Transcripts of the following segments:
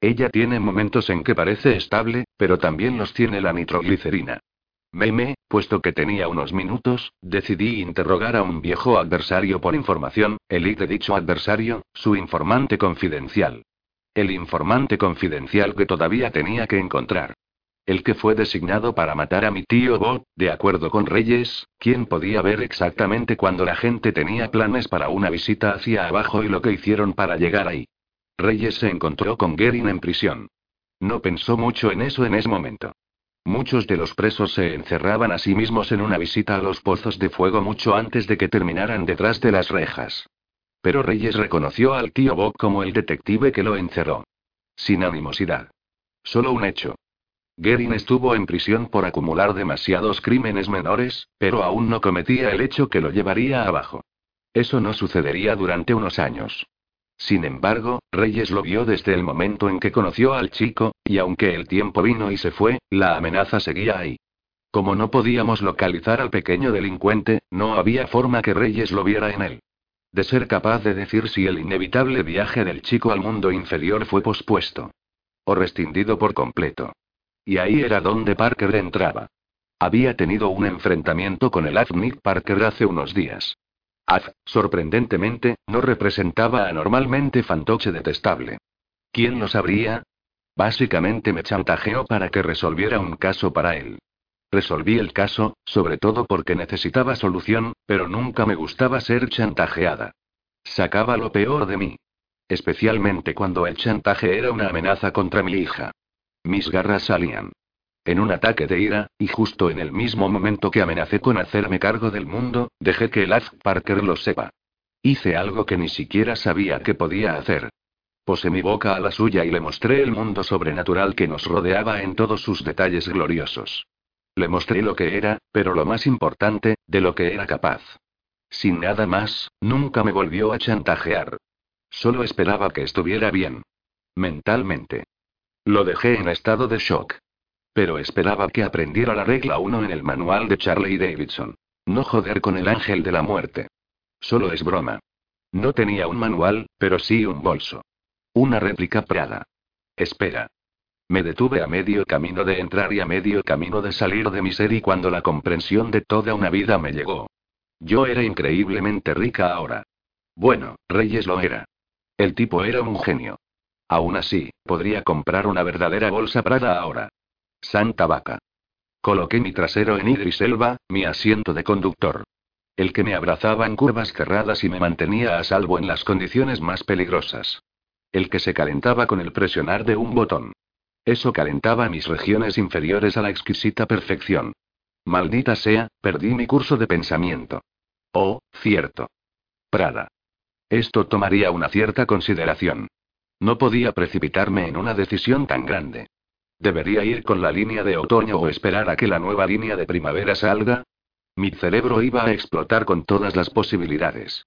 Ella tiene momentos en que parece estable, pero también los tiene la nitroglicerina. Meme, puesto que tenía unos minutos, decidí interrogar a un viejo adversario por información, el de dicho adversario, su informante confidencial. El informante confidencial que todavía tenía que encontrar. El que fue designado para matar a mi tío Bob, de acuerdo con Reyes, quien podía ver exactamente cuando la gente tenía planes para una visita hacia abajo y lo que hicieron para llegar ahí. Reyes se encontró con Gerin en prisión. No pensó mucho en eso en ese momento. Muchos de los presos se encerraban a sí mismos en una visita a los pozos de fuego mucho antes de que terminaran detrás de las rejas. Pero Reyes reconoció al tío Bob como el detective que lo encerró. Sin animosidad. Solo un hecho. Gerin estuvo en prisión por acumular demasiados crímenes menores, pero aún no cometía el hecho que lo llevaría abajo. Eso no sucedería durante unos años. Sin embargo, Reyes lo vio desde el momento en que conoció al chico, y aunque el tiempo vino y se fue, la amenaza seguía ahí. Como no podíamos localizar al pequeño delincuente, no había forma que Reyes lo viera en él. De ser capaz de decir si el inevitable viaje del chico al mundo inferior fue pospuesto. O rescindido por completo. Y ahí era donde Parker entraba. Había tenido un enfrentamiento con el Nick Parker hace unos días. Az, sorprendentemente, no representaba anormalmente fantoche detestable. ¿Quién lo sabría? Básicamente me chantajeó para que resolviera un caso para él. Resolví el caso, sobre todo porque necesitaba solución, pero nunca me gustaba ser chantajeada. Sacaba lo peor de mí. Especialmente cuando el chantaje era una amenaza contra mi hija. Mis garras salían. En un ataque de ira, y justo en el mismo momento que amenacé con hacerme cargo del mundo, dejé que el Parker lo sepa. Hice algo que ni siquiera sabía que podía hacer. Posé mi boca a la suya y le mostré el mundo sobrenatural que nos rodeaba en todos sus detalles gloriosos. Le mostré lo que era, pero lo más importante, de lo que era capaz. Sin nada más, nunca me volvió a chantajear. Solo esperaba que estuviera bien. Mentalmente. Lo dejé en estado de shock. Pero esperaba que aprendiera la regla 1 en el manual de Charlie Davidson. No joder con el ángel de la muerte. Solo es broma. No tenía un manual, pero sí un bolso. Una réplica Prada. Espera. Me detuve a medio camino de entrar y a medio camino de salir de mi ser y cuando la comprensión de toda una vida me llegó. Yo era increíblemente rica ahora. Bueno, Reyes lo era. El tipo era un genio. Aún así, podría comprar una verdadera bolsa Prada ahora. Santa vaca. Coloqué mi trasero en Idris Elba, mi asiento de conductor. El que me abrazaba en curvas cerradas y me mantenía a salvo en las condiciones más peligrosas. El que se calentaba con el presionar de un botón. Eso calentaba mis regiones inferiores a la exquisita perfección. Maldita sea, perdí mi curso de pensamiento. Oh, cierto. Prada. Esto tomaría una cierta consideración. No podía precipitarme en una decisión tan grande. ¿Debería ir con la línea de otoño o esperar a que la nueva línea de primavera salga? Mi cerebro iba a explotar con todas las posibilidades.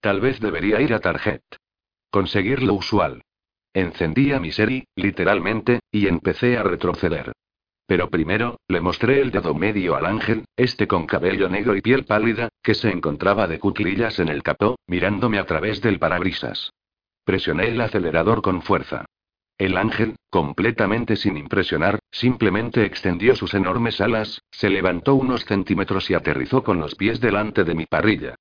Tal vez debería ir a Target. Conseguir lo usual. Encendí a mi serie, literalmente, y empecé a retroceder. Pero primero, le mostré el dedo medio al ángel, este con cabello negro y piel pálida, que se encontraba de cuclillas en el capó, mirándome a través del parabrisas. Presioné el acelerador con fuerza. El ángel, completamente sin impresionar, simplemente extendió sus enormes alas, se levantó unos centímetros y aterrizó con los pies delante de mi parrilla.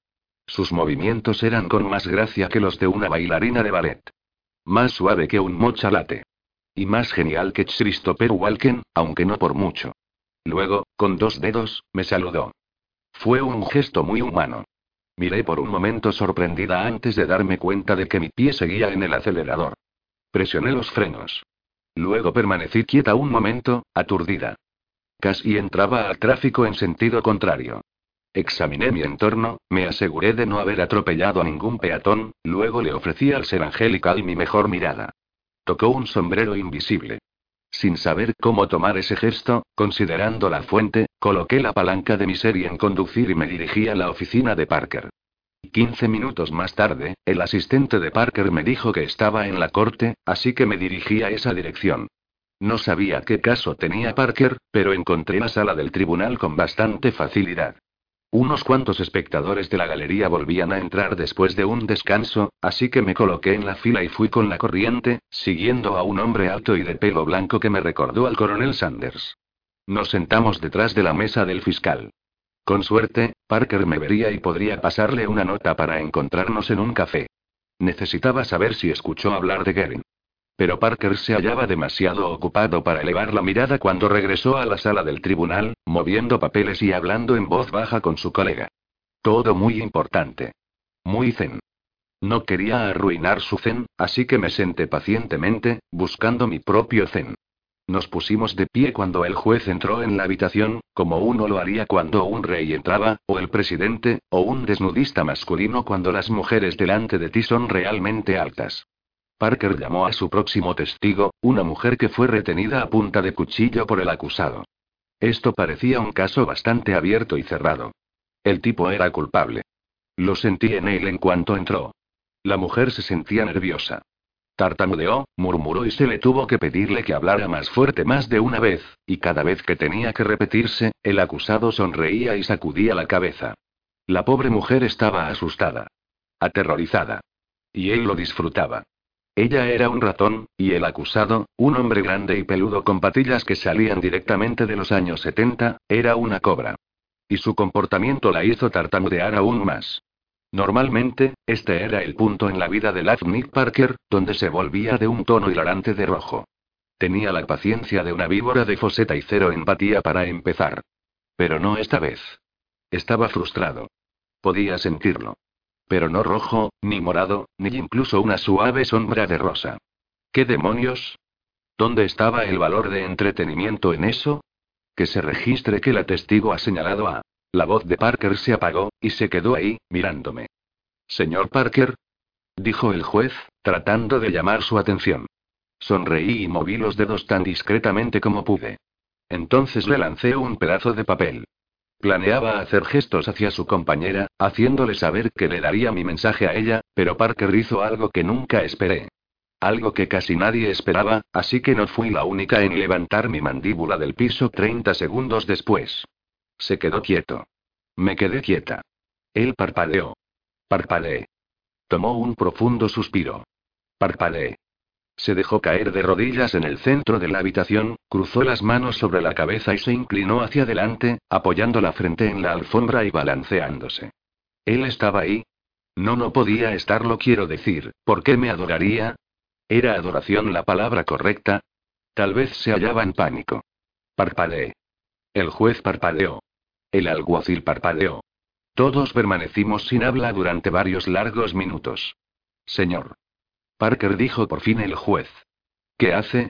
Sus movimientos eran con más gracia que los de una bailarina de ballet. Más suave que un mochalate. Y más genial que Christopher Walken, aunque no por mucho. Luego, con dos dedos, me saludó. Fue un gesto muy humano. Miré por un momento sorprendida antes de darme cuenta de que mi pie seguía en el acelerador. Presioné los frenos. Luego permanecí quieta un momento, aturdida. Casi entraba al tráfico en sentido contrario. Examiné mi entorno, me aseguré de no haber atropellado a ningún peatón, luego le ofrecí al ser angelical mi mejor mirada. Tocó un sombrero invisible. Sin saber cómo tomar ese gesto, considerando la fuente, coloqué la palanca de mi serie en conducir y me dirigí a la oficina de Parker. Quince minutos más tarde, el asistente de Parker me dijo que estaba en la corte, así que me dirigí a esa dirección. No sabía qué caso tenía Parker, pero encontré la sala del tribunal con bastante facilidad. Unos cuantos espectadores de la galería volvían a entrar después de un descanso, así que me coloqué en la fila y fui con la corriente, siguiendo a un hombre alto y de pelo blanco que me recordó al coronel Sanders. Nos sentamos detrás de la mesa del fiscal. Con suerte, Parker me vería y podría pasarle una nota para encontrarnos en un café. Necesitaba saber si escuchó hablar de Gering. Pero Parker se hallaba demasiado ocupado para elevar la mirada cuando regresó a la sala del tribunal, moviendo papeles y hablando en voz baja con su colega. Todo muy importante. Muy zen. No quería arruinar su zen, así que me senté pacientemente, buscando mi propio zen. Nos pusimos de pie cuando el juez entró en la habitación, como uno lo haría cuando un rey entraba, o el presidente, o un desnudista masculino cuando las mujeres delante de ti son realmente altas. Parker llamó a su próximo testigo, una mujer que fue retenida a punta de cuchillo por el acusado. Esto parecía un caso bastante abierto y cerrado. El tipo era culpable. Lo sentí en él en cuanto entró. La mujer se sentía nerviosa. Tartamudeó, murmuró y se le tuvo que pedirle que hablara más fuerte más de una vez, y cada vez que tenía que repetirse, el acusado sonreía y sacudía la cabeza. La pobre mujer estaba asustada. Aterrorizada. Y él lo disfrutaba. Ella era un ratón, y el acusado, un hombre grande y peludo con patillas que salían directamente de los años 70, era una cobra. Y su comportamiento la hizo tartamudear aún más. Normalmente, este era el punto en la vida de Nick Parker, donde se volvía de un tono hilarante de rojo. Tenía la paciencia de una víbora de foseta y cero empatía para empezar. Pero no esta vez. Estaba frustrado. Podía sentirlo. Pero no rojo, ni morado, ni incluso una suave sombra de rosa. ¿Qué demonios? ¿Dónde estaba el valor de entretenimiento en eso? Que se registre que la testigo ha señalado a... La voz de Parker se apagó, y se quedó ahí, mirándome. Señor Parker, dijo el juez, tratando de llamar su atención. Sonreí y moví los dedos tan discretamente como pude. Entonces le lancé un pedazo de papel. Planeaba hacer gestos hacia su compañera, haciéndole saber que le daría mi mensaje a ella, pero Parker hizo algo que nunca esperé. Algo que casi nadie esperaba, así que no fui la única en levantar mi mandíbula del piso 30 segundos después. Se quedó quieto. Me quedé quieta. Él parpadeó. Parpadeé. Tomó un profundo suspiro. Parpadeé. Se dejó caer de rodillas en el centro de la habitación, cruzó las manos sobre la cabeza y se inclinó hacia adelante, apoyando la frente en la alfombra y balanceándose. Él estaba ahí. No, no podía estarlo, quiero decir, ¿por qué me adoraría? ¿Era adoración la palabra correcta? Tal vez se hallaba en pánico. Parpadeé. El juez parpadeó. El alguacil parpadeó. Todos permanecimos sin habla durante varios largos minutos. Señor. Parker dijo por fin el juez. ¿Qué hace?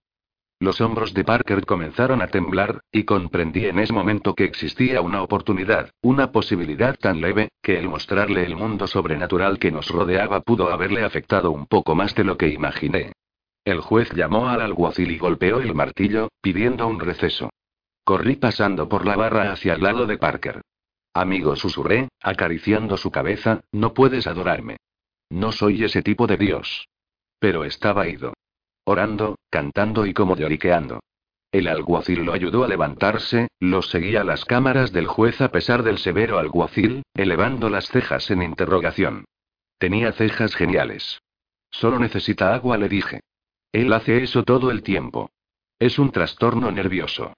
Los hombros de Parker comenzaron a temblar, y comprendí en ese momento que existía una oportunidad, una posibilidad tan leve, que el mostrarle el mundo sobrenatural que nos rodeaba pudo haberle afectado un poco más de lo que imaginé. El juez llamó al alguacil y golpeó el martillo, pidiendo un receso. Corrí pasando por la barra hacia el lado de Parker. Amigo, susurré, acariciando su cabeza, no puedes adorarme. No soy ese tipo de Dios. Pero estaba ido. Orando, cantando y como lloriqueando. El alguacil lo ayudó a levantarse, lo seguía las cámaras del juez a pesar del severo alguacil, elevando las cejas en interrogación. Tenía cejas geniales. Solo necesita agua, le dije. Él hace eso todo el tiempo. Es un trastorno nervioso.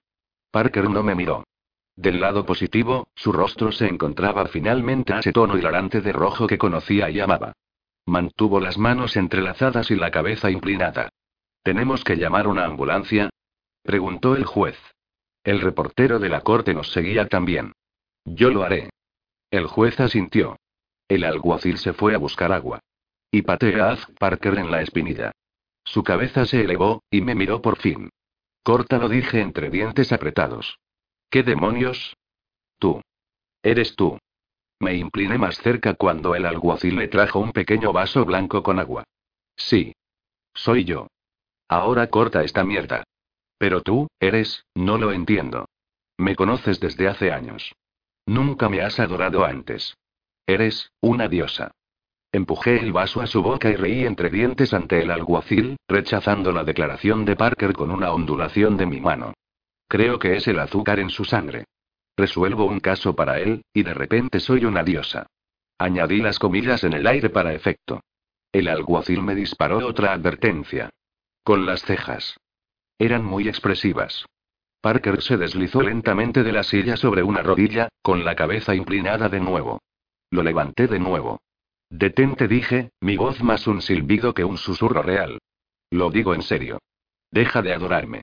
Parker no me miró. Del lado positivo, su rostro se encontraba finalmente a ese tono hilarante de rojo que conocía y amaba. Mantuvo las manos entrelazadas y la cabeza inclinada. ¿Tenemos que llamar una ambulancia? preguntó el juez. El reportero de la corte nos seguía también. Yo lo haré. El juez asintió. El alguacil se fue a buscar agua. Y pateé a Parker en la espinilla. Su cabeza se elevó, y me miró por fin. Corta lo dije entre dientes apretados. ¿Qué demonios? Tú. Eres tú. Me incliné más cerca cuando el alguacil le trajo un pequeño vaso blanco con agua. Sí. Soy yo. Ahora corta esta mierda. Pero tú, eres, no lo entiendo. Me conoces desde hace años. Nunca me has adorado antes. Eres, una diosa. Empujé el vaso a su boca y reí entre dientes ante el alguacil, rechazando la declaración de Parker con una ondulación de mi mano. Creo que es el azúcar en su sangre. Resuelvo un caso para él, y de repente soy una diosa. Añadí las comillas en el aire para efecto. El alguacil me disparó otra advertencia. Con las cejas. Eran muy expresivas. Parker se deslizó lentamente de la silla sobre una rodilla, con la cabeza inclinada de nuevo. Lo levanté de nuevo. Detente, dije, mi voz más un silbido que un susurro real. Lo digo en serio. Deja de adorarme.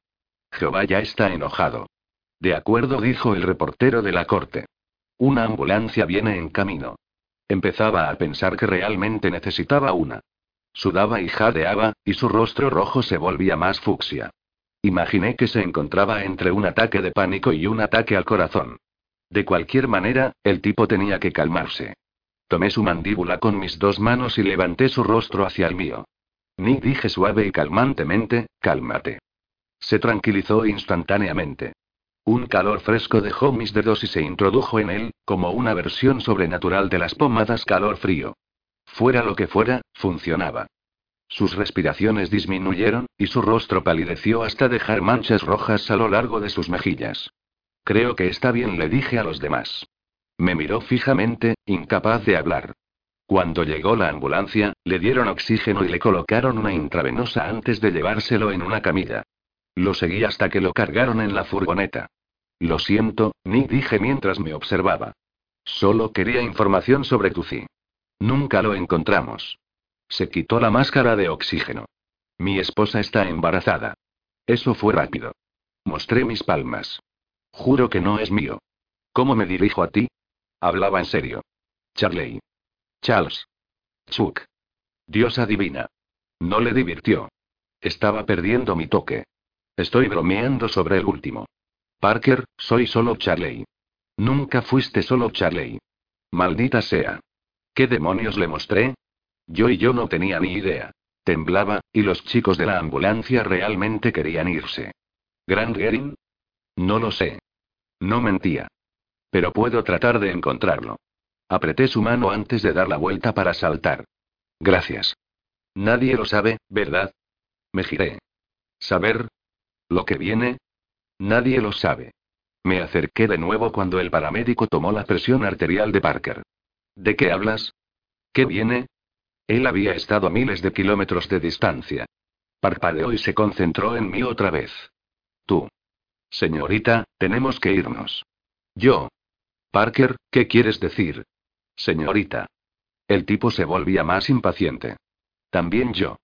Jehová ya está enojado. De acuerdo, dijo el reportero de la corte. Una ambulancia viene en camino. Empezaba a pensar que realmente necesitaba una. Sudaba y jadeaba, y su rostro rojo se volvía más fucsia. Imaginé que se encontraba entre un ataque de pánico y un ataque al corazón. De cualquier manera, el tipo tenía que calmarse. Tomé su mandíbula con mis dos manos y levanté su rostro hacia el mío. Ni dije suave y calmantemente, cálmate. Se tranquilizó instantáneamente. Un calor fresco dejó mis dedos y se introdujo en él, como una versión sobrenatural de las pomadas calor frío. Fuera lo que fuera, funcionaba. Sus respiraciones disminuyeron, y su rostro palideció hasta dejar manchas rojas a lo largo de sus mejillas. Creo que está bien, le dije a los demás. Me miró fijamente, incapaz de hablar. Cuando llegó la ambulancia, le dieron oxígeno y le colocaron una intravenosa antes de llevárselo en una camilla. Lo seguí hasta que lo cargaron en la furgoneta. Lo siento, ni dije mientras me observaba. Solo quería información sobre Tuzi. Nunca lo encontramos. Se quitó la máscara de oxígeno. Mi esposa está embarazada. Eso fue rápido. Mostré mis palmas. Juro que no es mío. ¿Cómo me dirijo a ti? Hablaba en serio. Charley. Charles. Chuck. Diosa divina. No le divirtió. Estaba perdiendo mi toque. Estoy bromeando sobre el último. Parker, soy solo Charley. Nunca fuiste solo Charley. Maldita sea. ¿Qué demonios le mostré? Yo y yo no tenía ni idea. Temblaba, y los chicos de la ambulancia realmente querían irse. ¿Grand Gering? No lo sé. No mentía. Pero puedo tratar de encontrarlo. Apreté su mano antes de dar la vuelta para saltar. Gracias. Nadie lo sabe, ¿verdad? Me giré. ¿Saber? ¿Lo que viene? Nadie lo sabe. Me acerqué de nuevo cuando el paramédico tomó la presión arterial de Parker. ¿De qué hablas? ¿Qué viene? Él había estado a miles de kilómetros de distancia. Parpadeó y se concentró en mí otra vez. Tú. Señorita, tenemos que irnos. Yo. Parker, ¿qué quieres decir? Señorita. El tipo se volvía más impaciente. También yo.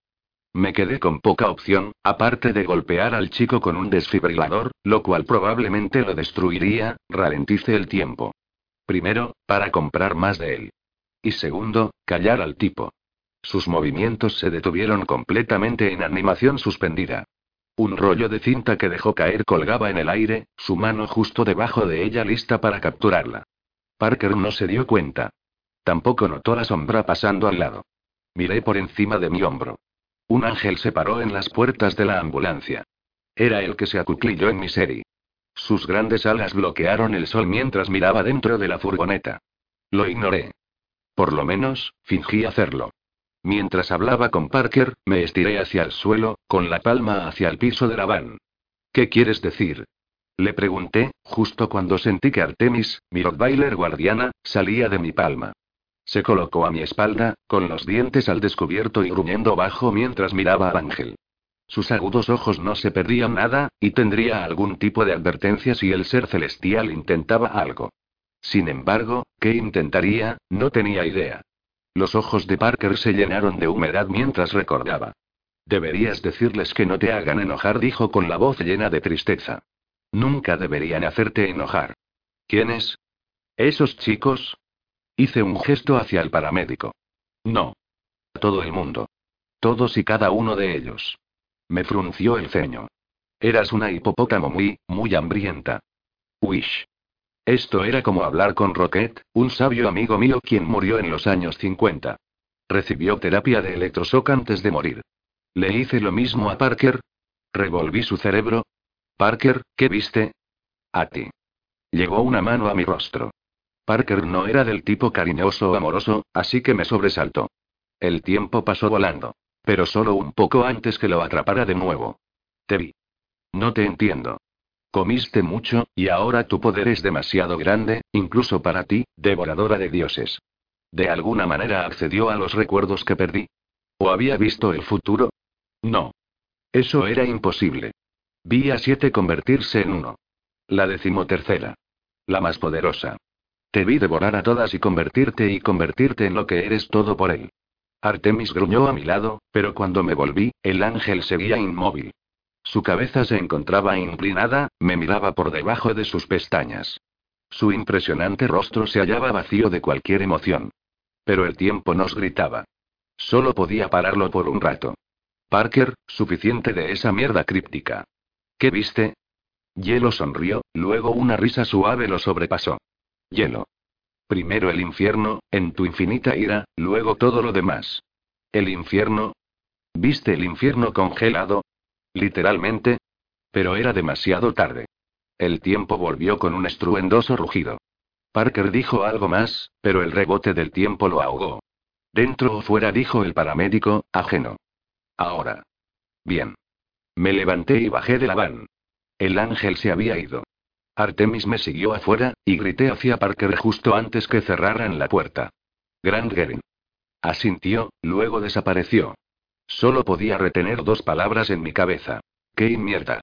Me quedé con poca opción, aparte de golpear al chico con un desfibrilador, lo cual probablemente lo destruiría, ralentice el tiempo. Primero, para comprar más de él. Y segundo, callar al tipo. Sus movimientos se detuvieron completamente en animación suspendida. Un rollo de cinta que dejó caer colgaba en el aire, su mano justo debajo de ella lista para capturarla. Parker no se dio cuenta. Tampoco notó la sombra pasando al lado. Miré por encima de mi hombro. Un ángel se paró en las puertas de la ambulancia. Era el que se acuclilló en mi serie. Sus grandes alas bloquearon el sol mientras miraba dentro de la furgoneta. Lo ignoré. Por lo menos, fingí hacerlo. Mientras hablaba con Parker, me estiré hacia el suelo, con la palma hacia el piso de la van. ¿Qué quieres decir? Le pregunté, justo cuando sentí que Artemis, mi Rottweiler guardiana, salía de mi palma. Se colocó a mi espalda, con los dientes al descubierto y gruñendo bajo mientras miraba al ángel. Sus agudos ojos no se perdían nada, y tendría algún tipo de advertencia si el ser celestial intentaba algo. Sin embargo, ¿qué intentaría? No tenía idea. Los ojos de Parker se llenaron de humedad mientras recordaba. Deberías decirles que no te hagan enojar, dijo con la voz llena de tristeza. Nunca deberían hacerte enojar. ¿Quiénes? ¿Esos chicos? Hice un gesto hacia el paramédico. No. Todo el mundo. Todos y cada uno de ellos. Me frunció el ceño. Eras una hipopótamo muy, muy hambrienta. Wish. Esto era como hablar con Rocket, un sabio amigo mío quien murió en los años 50. Recibió terapia de electroshock antes de morir. Le hice lo mismo a Parker, Revolví su cerebro. Parker, ¿qué viste? A ti. Llegó una mano a mi rostro. Parker no era del tipo cariñoso o amoroso, así que me sobresaltó. El tiempo pasó volando. Pero solo un poco antes que lo atrapara de nuevo. Te vi. No te entiendo. Comiste mucho, y ahora tu poder es demasiado grande, incluso para ti, devoradora de dioses. De alguna manera accedió a los recuerdos que perdí. ¿O había visto el futuro? No. Eso era imposible. Vi a siete convertirse en uno. La decimotercera. La más poderosa. Te vi devorar a todas y convertirte y convertirte en lo que eres todo por él. Artemis gruñó a mi lado, pero cuando me volví, el ángel seguía inmóvil. Su cabeza se encontraba inclinada, me miraba por debajo de sus pestañas. Su impresionante rostro se hallaba vacío de cualquier emoción. Pero el tiempo nos gritaba. Solo podía pararlo por un rato. Parker, suficiente de esa mierda críptica. ¿Qué viste? Hielo sonrió, luego una risa suave lo sobrepasó. Hielo. Primero el infierno, en tu infinita ira, luego todo lo demás. ¿El infierno? ¿Viste el infierno congelado? Literalmente. Pero era demasiado tarde. El tiempo volvió con un estruendoso rugido. Parker dijo algo más, pero el rebote del tiempo lo ahogó. Dentro o fuera, dijo el paramédico, ajeno. Ahora. Bien. Me levanté y bajé de la van. El ángel se había ido. Artemis me siguió afuera, y grité hacia Parker justo antes que cerraran la puerta. Grand Gering. Asintió, luego desapareció. Solo podía retener dos palabras en mi cabeza. ¡Qué mierda!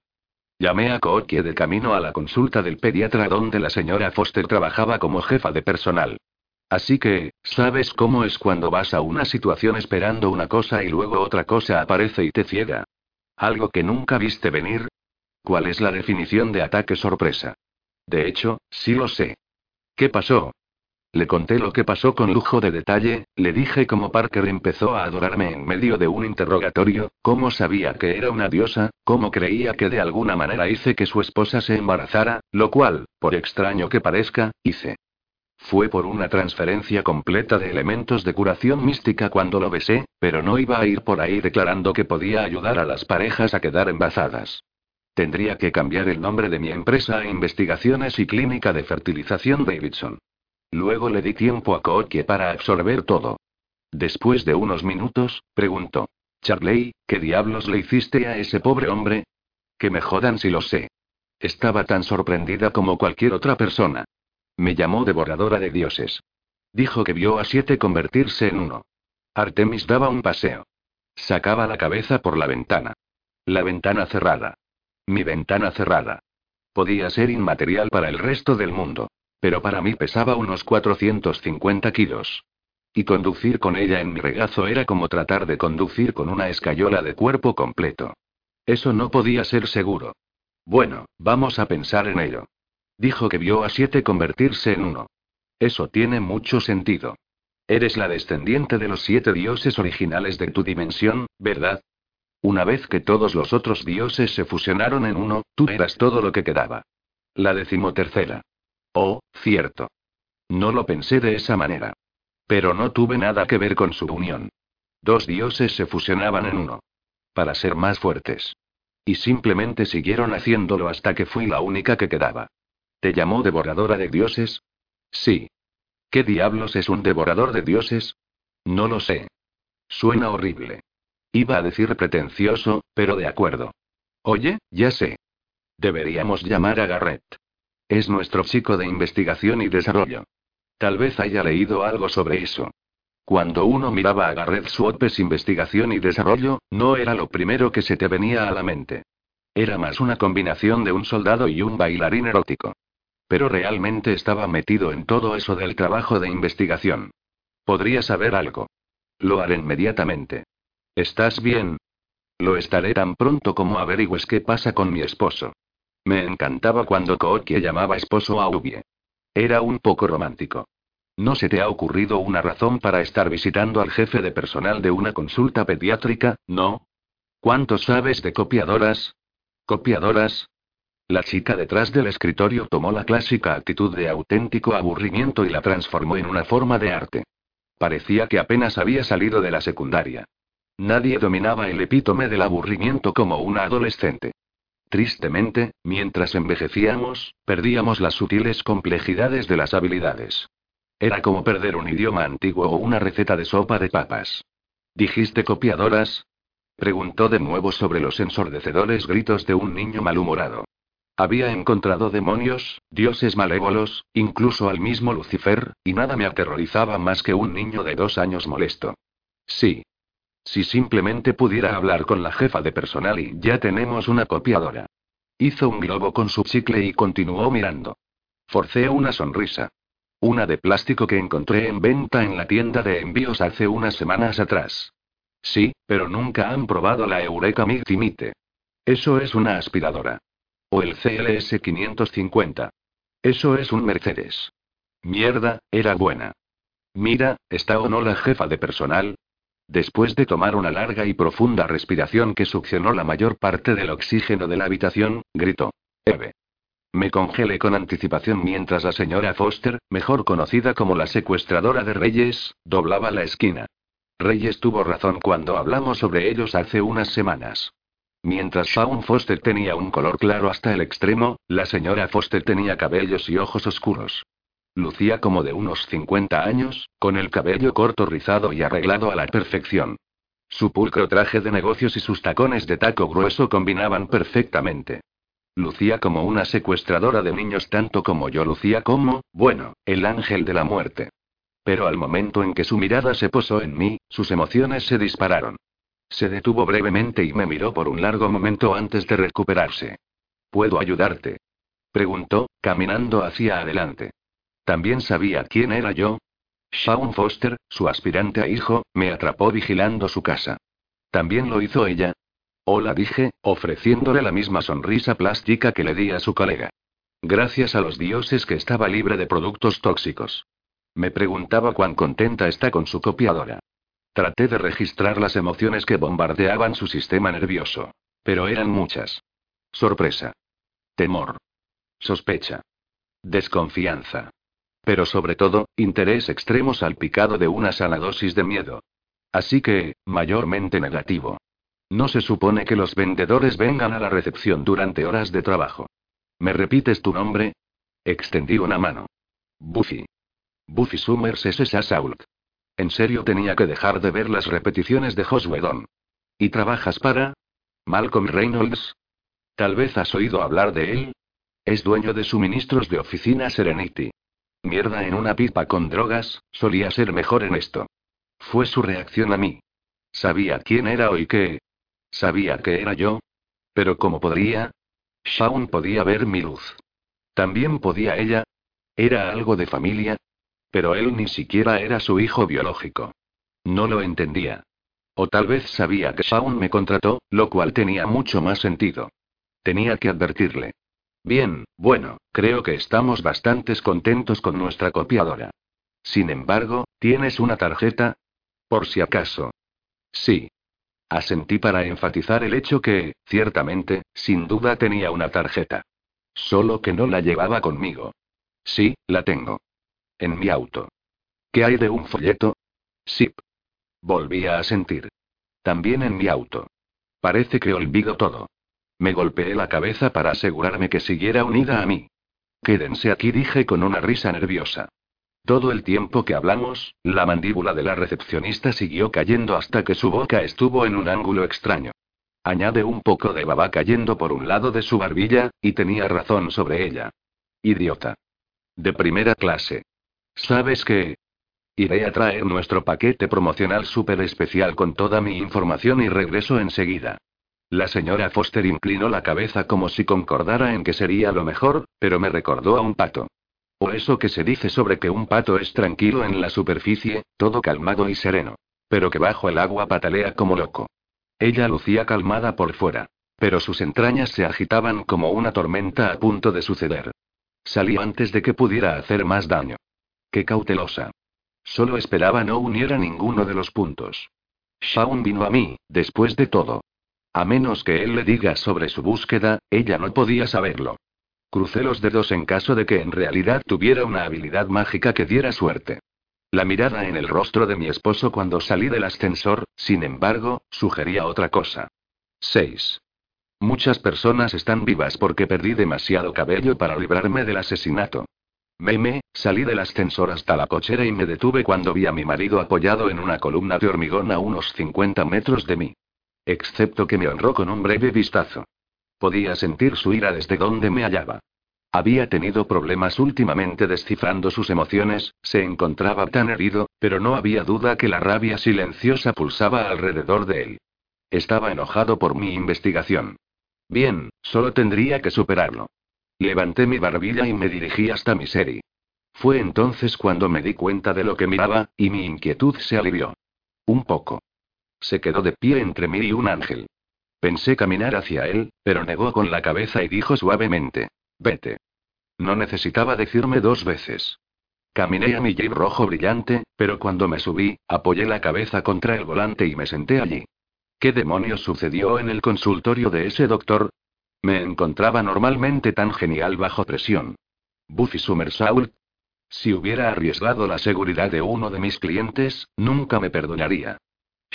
Llamé a Kookie de camino a la consulta del pediatra donde la señora Foster trabajaba como jefa de personal. Así que, ¿sabes cómo es cuando vas a una situación esperando una cosa y luego otra cosa aparece y te ciega? ¿Algo que nunca viste venir? ¿Cuál es la definición de ataque sorpresa? De hecho, sí lo sé. ¿Qué pasó? Le conté lo que pasó con lujo de detalle, le dije cómo Parker empezó a adorarme en medio de un interrogatorio, cómo sabía que era una diosa, cómo creía que de alguna manera hice que su esposa se embarazara, lo cual, por extraño que parezca, hice. Fue por una transferencia completa de elementos de curación mística cuando lo besé, pero no iba a ir por ahí declarando que podía ayudar a las parejas a quedar embarazadas. Tendría que cambiar el nombre de mi empresa a Investigaciones y Clínica de Fertilización Davidson. Luego le di tiempo a Kookie para absorber todo. Después de unos minutos, preguntó. Charley, ¿qué diablos le hiciste a ese pobre hombre? Que me jodan si lo sé. Estaba tan sorprendida como cualquier otra persona. Me llamó devoradora de dioses. Dijo que vio a siete convertirse en uno. Artemis daba un paseo. Sacaba la cabeza por la ventana. La ventana cerrada. Mi ventana cerrada. Podía ser inmaterial para el resto del mundo. Pero para mí pesaba unos 450 kilos. Y conducir con ella en mi regazo era como tratar de conducir con una escayola de cuerpo completo. Eso no podía ser seguro. Bueno, vamos a pensar en ello. Dijo que vio a siete convertirse en uno. Eso tiene mucho sentido. Eres la descendiente de los siete dioses originales de tu dimensión, ¿verdad? Una vez que todos los otros dioses se fusionaron en uno, tú eras todo lo que quedaba. La decimotercera. Oh, cierto. No lo pensé de esa manera. Pero no tuve nada que ver con su unión. Dos dioses se fusionaban en uno. Para ser más fuertes. Y simplemente siguieron haciéndolo hasta que fui la única que quedaba. ¿Te llamó devoradora de dioses? Sí. ¿Qué diablos es un devorador de dioses? No lo sé. Suena horrible. Iba a decir pretencioso, pero de acuerdo. Oye, ya sé. Deberíamos llamar a Garrett. Es nuestro chico de investigación y desarrollo. Tal vez haya leído algo sobre eso. Cuando uno miraba a Garrett Swapes Investigación y Desarrollo, no era lo primero que se te venía a la mente. Era más una combinación de un soldado y un bailarín erótico. Pero realmente estaba metido en todo eso del trabajo de investigación. Podría saber algo. Lo haré inmediatamente. ¿Estás bien? Lo estaré tan pronto como averigües qué pasa con mi esposo. Me encantaba cuando Kookie llamaba esposo a Ubie. Era un poco romántico. ¿No se te ha ocurrido una razón para estar visitando al jefe de personal de una consulta pediátrica, no? ¿Cuánto sabes de copiadoras? ¿Copiadoras? La chica detrás del escritorio tomó la clásica actitud de auténtico aburrimiento y la transformó en una forma de arte. Parecía que apenas había salido de la secundaria. Nadie dominaba el epítome del aburrimiento como una adolescente. Tristemente, mientras envejecíamos, perdíamos las sutiles complejidades de las habilidades. Era como perder un idioma antiguo o una receta de sopa de papas. ¿Dijiste copiadoras? Preguntó de nuevo sobre los ensordecedores gritos de un niño malhumorado. Había encontrado demonios, dioses malévolos, incluso al mismo Lucifer, y nada me aterrorizaba más que un niño de dos años molesto. Sí. Si simplemente pudiera hablar con la jefa de personal y ya tenemos una copiadora. Hizo un globo con su chicle y continuó mirando. Forcé una sonrisa. Una de plástico que encontré en venta en la tienda de envíos hace unas semanas atrás. Sí, pero nunca han probado la Eureka Migtimite. Eso es una aspiradora. O el CLS 550. Eso es un Mercedes. Mierda, era buena. Mira, ¿está o no la jefa de personal? Después de tomar una larga y profunda respiración que succionó la mayor parte del oxígeno de la habitación, gritó. Eve. Me congelé con anticipación mientras la señora Foster, mejor conocida como la secuestradora de Reyes, doblaba la esquina. Reyes tuvo razón cuando hablamos sobre ellos hace unas semanas. Mientras Shaun Foster tenía un color claro hasta el extremo, la señora Foster tenía cabellos y ojos oscuros. Lucía como de unos 50 años, con el cabello corto rizado y arreglado a la perfección. Su pulcro traje de negocios y sus tacones de taco grueso combinaban perfectamente. Lucía como una secuestradora de niños tanto como yo lucía como, bueno, el ángel de la muerte. Pero al momento en que su mirada se posó en mí, sus emociones se dispararon. Se detuvo brevemente y me miró por un largo momento antes de recuperarse. ¿Puedo ayudarte? preguntó, caminando hacia adelante. También sabía quién era yo. Shaun Foster, su aspirante a hijo, me atrapó vigilando su casa. También lo hizo ella. Hola dije, ofreciéndole la misma sonrisa plástica que le di a su colega. Gracias a los dioses que estaba libre de productos tóxicos. Me preguntaba cuán contenta está con su copiadora. Traté de registrar las emociones que bombardeaban su sistema nervioso. Pero eran muchas. Sorpresa. Temor. Sospecha. Desconfianza. Pero sobre todo, interés extremo salpicado de una sana dosis de miedo. Así que, mayormente negativo. No se supone que los vendedores vengan a la recepción durante horas de trabajo. ¿Me repites tu nombre? Extendí una mano. Buffy. Buffy Summers es esa Sault. En serio tenía que dejar de ver las repeticiones de Josué Don. ¿Y trabajas para? Malcolm Reynolds. Tal vez has oído hablar de él. Es dueño de suministros de oficina Serenity. Mierda en una pipa con drogas, solía ser mejor en esto. Fue su reacción a mí. Sabía quién era hoy qué. Sabía que era yo. Pero ¿cómo podría? Shaun podía ver mi luz. También podía ella. ¿Era algo de familia? Pero él ni siquiera era su hijo biológico. No lo entendía. O tal vez sabía que Shaun me contrató, lo cual tenía mucho más sentido. Tenía que advertirle. Bien, bueno, creo que estamos bastante contentos con nuestra copiadora. Sin embargo, ¿tienes una tarjeta? Por si acaso. Sí. Asentí para enfatizar el hecho que, ciertamente, sin duda tenía una tarjeta. Solo que no la llevaba conmigo. Sí, la tengo. En mi auto. ¿Qué hay de un folleto? Sí. Volvía a sentir. También en mi auto. Parece que olvido todo. Me golpeé la cabeza para asegurarme que siguiera unida a mí. Quédense aquí, dije con una risa nerviosa. Todo el tiempo que hablamos, la mandíbula de la recepcionista siguió cayendo hasta que su boca estuvo en un ángulo extraño. Añade un poco de baba cayendo por un lado de su barbilla, y tenía razón sobre ella. Idiota. De primera clase. ¿Sabes qué? Iré a traer nuestro paquete promocional súper especial con toda mi información y regreso enseguida. La señora Foster inclinó la cabeza como si concordara en que sería lo mejor, pero me recordó a un pato. O eso que se dice sobre que un pato es tranquilo en la superficie, todo calmado y sereno. Pero que bajo el agua patalea como loco. Ella lucía calmada por fuera. Pero sus entrañas se agitaban como una tormenta a punto de suceder. Salió antes de que pudiera hacer más daño. Qué cautelosa. Solo esperaba no uniera ninguno de los puntos. Shaun vino a mí, después de todo. A menos que él le diga sobre su búsqueda, ella no podía saberlo. Crucé los dedos en caso de que en realidad tuviera una habilidad mágica que diera suerte. La mirada en el rostro de mi esposo cuando salí del ascensor, sin embargo, sugería otra cosa. 6. Muchas personas están vivas porque perdí demasiado cabello para librarme del asesinato. Meme, salí del ascensor hasta la cochera y me detuve cuando vi a mi marido apoyado en una columna de hormigón a unos 50 metros de mí. Excepto que me honró con un breve vistazo. Podía sentir su ira desde donde me hallaba. Había tenido problemas últimamente descifrando sus emociones, se encontraba tan herido, pero no había duda que la rabia silenciosa pulsaba alrededor de él. Estaba enojado por mi investigación. Bien, solo tendría que superarlo. Levanté mi barbilla y me dirigí hasta mi serie. Fue entonces cuando me di cuenta de lo que miraba, y mi inquietud se alivió. Un poco. Se quedó de pie entre mí y un ángel. Pensé caminar hacia él, pero negó con la cabeza y dijo suavemente. Vete. No necesitaba decirme dos veces. Caminé a mi jeep rojo brillante, pero cuando me subí, apoyé la cabeza contra el volante y me senté allí. ¿Qué demonios sucedió en el consultorio de ese doctor? Me encontraba normalmente tan genial bajo presión. Buffy Summersault. Si hubiera arriesgado la seguridad de uno de mis clientes, nunca me perdonaría.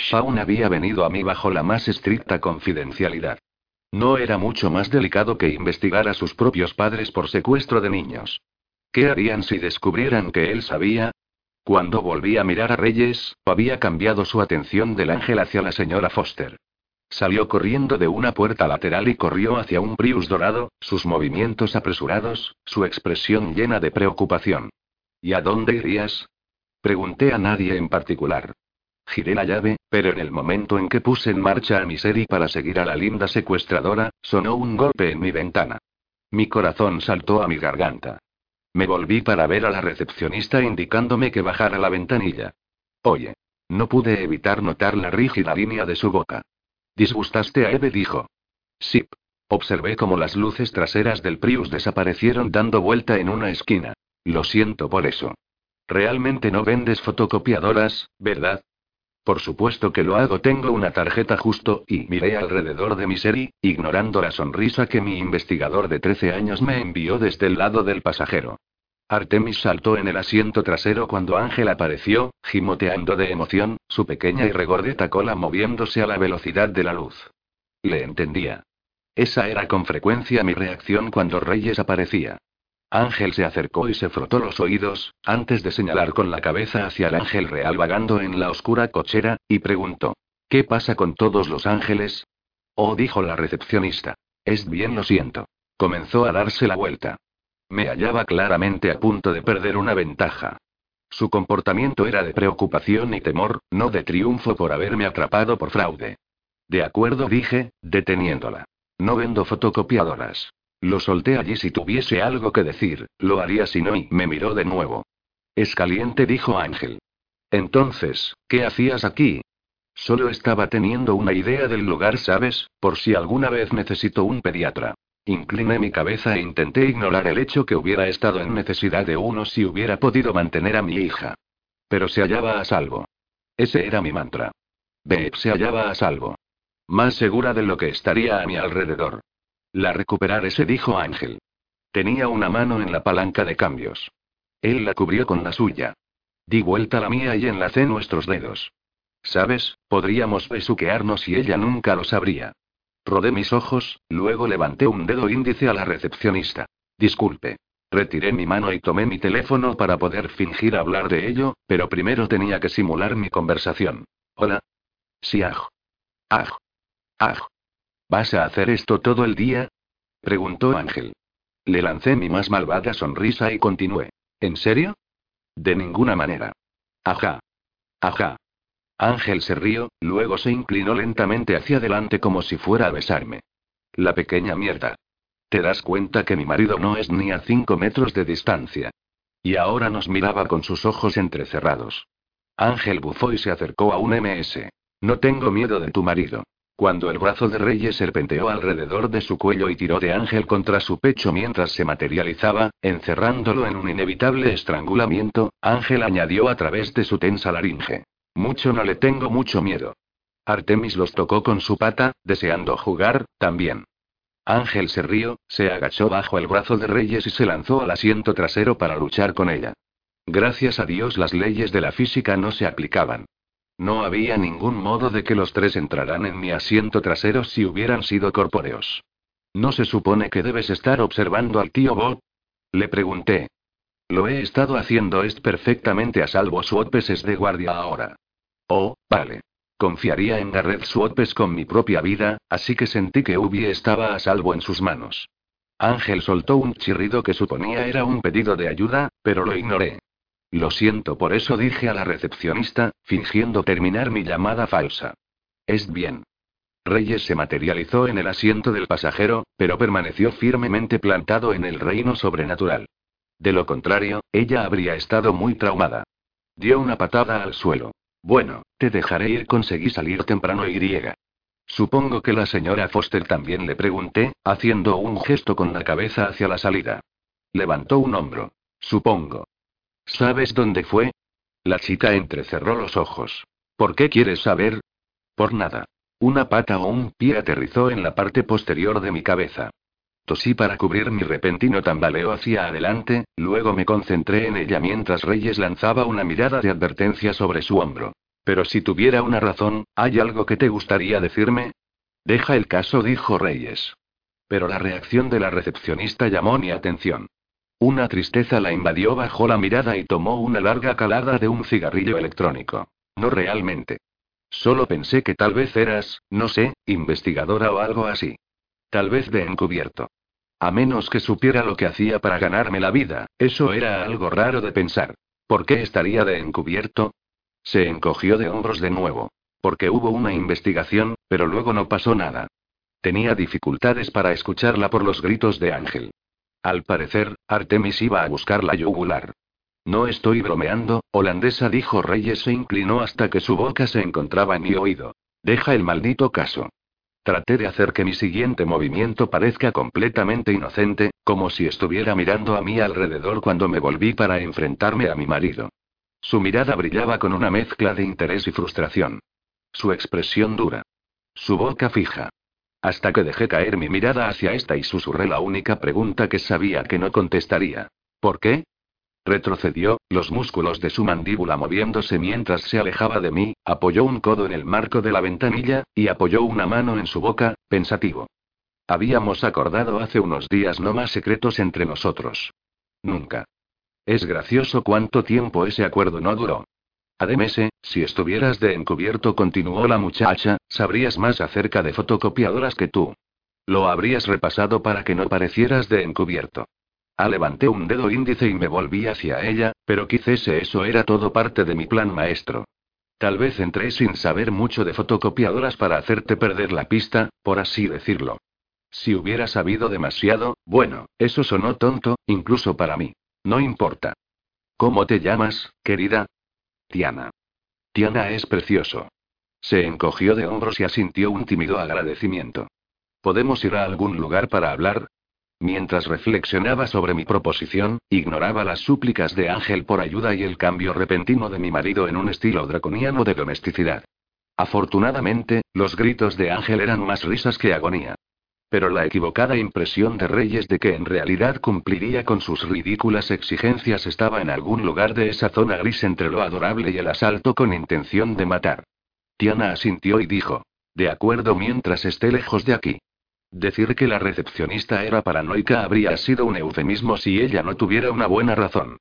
Shaun había venido a mí bajo la más estricta confidencialidad. No era mucho más delicado que investigar a sus propios padres por secuestro de niños. ¿Qué harían si descubrieran que él sabía? Cuando volví a mirar a Reyes, había cambiado su atención del ángel hacia la señora Foster. Salió corriendo de una puerta lateral y corrió hacia un Prius dorado, sus movimientos apresurados, su expresión llena de preocupación. ¿Y a dónde irías? Pregunté a nadie en particular. Giré la llave, pero en el momento en que puse en marcha a mi serie para seguir a la linda secuestradora, sonó un golpe en mi ventana. Mi corazón saltó a mi garganta. Me volví para ver a la recepcionista indicándome que bajara la ventanilla. Oye. No pude evitar notar la rígida línea de su boca. ¿Disgustaste a Eve? dijo. Sí. Observé cómo las luces traseras del Prius desaparecieron dando vuelta en una esquina. Lo siento por eso. Realmente no vendes fotocopiadoras, ¿verdad? Por supuesto que lo hago, tengo una tarjeta justo, y miré alrededor de mi serie, ignorando la sonrisa que mi investigador de 13 años me envió desde el lado del pasajero. Artemis saltó en el asiento trasero cuando Ángel apareció, gimoteando de emoción, su pequeña y regordeta cola moviéndose a la velocidad de la luz. Le entendía. Esa era con frecuencia mi reacción cuando Reyes aparecía. Ángel se acercó y se frotó los oídos, antes de señalar con la cabeza hacia el ángel real vagando en la oscura cochera, y preguntó. ¿Qué pasa con todos los ángeles? Oh, dijo la recepcionista. Es bien, lo siento. Comenzó a darse la vuelta. Me hallaba claramente a punto de perder una ventaja. Su comportamiento era de preocupación y temor, no de triunfo por haberme atrapado por fraude. De acuerdo, dije, deteniéndola. No vendo fotocopiadoras. Lo solté allí si tuviese algo que decir, lo haría si no y me miró de nuevo. Es caliente, dijo Ángel. Entonces, ¿qué hacías aquí? Solo estaba teniendo una idea del lugar, ¿sabes? Por si alguna vez necesito un pediatra. Incliné mi cabeza e intenté ignorar el hecho que hubiera estado en necesidad de uno si hubiera podido mantener a mi hija. Pero se hallaba a salvo. Ese era mi mantra. Babe se hallaba a salvo. Más segura de lo que estaría a mi alrededor. La recuperaré, se dijo Ángel. Tenía una mano en la palanca de cambios. Él la cubrió con la suya. Di vuelta la mía y enlacé nuestros dedos. ¿Sabes? Podríamos besuquearnos y ella nunca lo sabría. Rodé mis ojos, luego levanté un dedo índice a la recepcionista. Disculpe. Retiré mi mano y tomé mi teléfono para poder fingir hablar de ello, pero primero tenía que simular mi conversación. Hola. Sí, aj. Aj. Aj. ¿Vas a hacer esto todo el día? preguntó Ángel. Le lancé mi más malvada sonrisa y continué. ¿En serio? De ninguna manera. Ajá. Ajá. Ángel se rió, luego se inclinó lentamente hacia adelante como si fuera a besarme. La pequeña mierda. ¿Te das cuenta que mi marido no es ni a cinco metros de distancia? Y ahora nos miraba con sus ojos entrecerrados. Ángel bufó y se acercó a un MS. No tengo miedo de tu marido. Cuando el brazo de Reyes serpenteó alrededor de su cuello y tiró de Ángel contra su pecho mientras se materializaba, encerrándolo en un inevitable estrangulamiento, Ángel añadió a través de su tensa laringe. Mucho no le tengo mucho miedo. Artemis los tocó con su pata, deseando jugar, también. Ángel se rió, se agachó bajo el brazo de Reyes y se lanzó al asiento trasero para luchar con ella. gracias a Dios las leyes de la física no se aplicaban. No había ningún modo de que los tres entraran en mi asiento trasero si hubieran sido corpóreos. ¿No se supone que debes estar observando al tío Bob? Le pregunté. Lo he estado haciendo, es perfectamente a salvo. Swotpes es de guardia ahora. Oh, vale. Confiaría en Garrett Swotpes con mi propia vida, así que sentí que Ubi estaba a salvo en sus manos. Ángel soltó un chirrido que suponía era un pedido de ayuda, pero lo ignoré. Lo siento, por eso dije a la recepcionista, fingiendo terminar mi llamada falsa. Es bien. Reyes se materializó en el asiento del pasajero, pero permaneció firmemente plantado en el reino sobrenatural. De lo contrario, ella habría estado muy traumada. Dio una patada al suelo. Bueno, te dejaré ir, conseguí salir temprano y griega. Supongo que la señora Foster también le pregunté, haciendo un gesto con la cabeza hacia la salida. Levantó un hombro. Supongo. ¿Sabes dónde fue? La chica entrecerró los ojos. ¿Por qué quieres saber? Por nada. Una pata o un pie aterrizó en la parte posterior de mi cabeza. Tosí para cubrir mi repentino tambaleo hacia adelante, luego me concentré en ella mientras Reyes lanzaba una mirada de advertencia sobre su hombro. Pero si tuviera una razón, ¿hay algo que te gustaría decirme? Deja el caso, dijo Reyes. Pero la reacción de la recepcionista llamó mi atención. Una tristeza la invadió bajo la mirada y tomó una larga calada de un cigarrillo electrónico. No realmente. Solo pensé que tal vez eras, no sé, investigadora o algo así. Tal vez de encubierto. A menos que supiera lo que hacía para ganarme la vida, eso era algo raro de pensar. ¿Por qué estaría de encubierto? Se encogió de hombros de nuevo. Porque hubo una investigación, pero luego no pasó nada. Tenía dificultades para escucharla por los gritos de Ángel. Al parecer, Artemis iba a buscar la yugular. No estoy bromeando, holandesa dijo Reyes se inclinó hasta que su boca se encontraba en mi oído. Deja el maldito caso. Traté de hacer que mi siguiente movimiento parezca completamente inocente, como si estuviera mirando a mi alrededor cuando me volví para enfrentarme a mi marido. Su mirada brillaba con una mezcla de interés y frustración. Su expresión dura. Su boca fija. Hasta que dejé caer mi mirada hacia esta y susurré la única pregunta que sabía que no contestaría. ¿Por qué? Retrocedió, los músculos de su mandíbula moviéndose mientras se alejaba de mí, apoyó un codo en el marco de la ventanilla, y apoyó una mano en su boca, pensativo. Habíamos acordado hace unos días no más secretos entre nosotros. Nunca. Es gracioso cuánto tiempo ese acuerdo no duró. Además, si estuvieras de encubierto, continuó la muchacha, sabrías más acerca de fotocopiadoras que tú. Lo habrías repasado para que no parecieras de encubierto. Ah, levanté un dedo índice y me volví hacia ella, pero quizás eso era todo parte de mi plan maestro. Tal vez entré sin saber mucho de fotocopiadoras para hacerte perder la pista, por así decirlo. Si hubiera sabido demasiado, bueno, eso sonó tonto, incluso para mí. No importa. ¿Cómo te llamas, querida? Tiana. Tiana es precioso. Se encogió de hombros y asintió un tímido agradecimiento. ¿Podemos ir a algún lugar para hablar? Mientras reflexionaba sobre mi proposición, ignoraba las súplicas de Ángel por ayuda y el cambio repentino de mi marido en un estilo draconiano de domesticidad. Afortunadamente, los gritos de Ángel eran más risas que agonía. Pero la equivocada impresión de Reyes de que en realidad cumpliría con sus ridículas exigencias estaba en algún lugar de esa zona gris entre lo adorable y el asalto con intención de matar. Tiana asintió y dijo. De acuerdo mientras esté lejos de aquí. Decir que la recepcionista era paranoica habría sido un eufemismo si ella no tuviera una buena razón.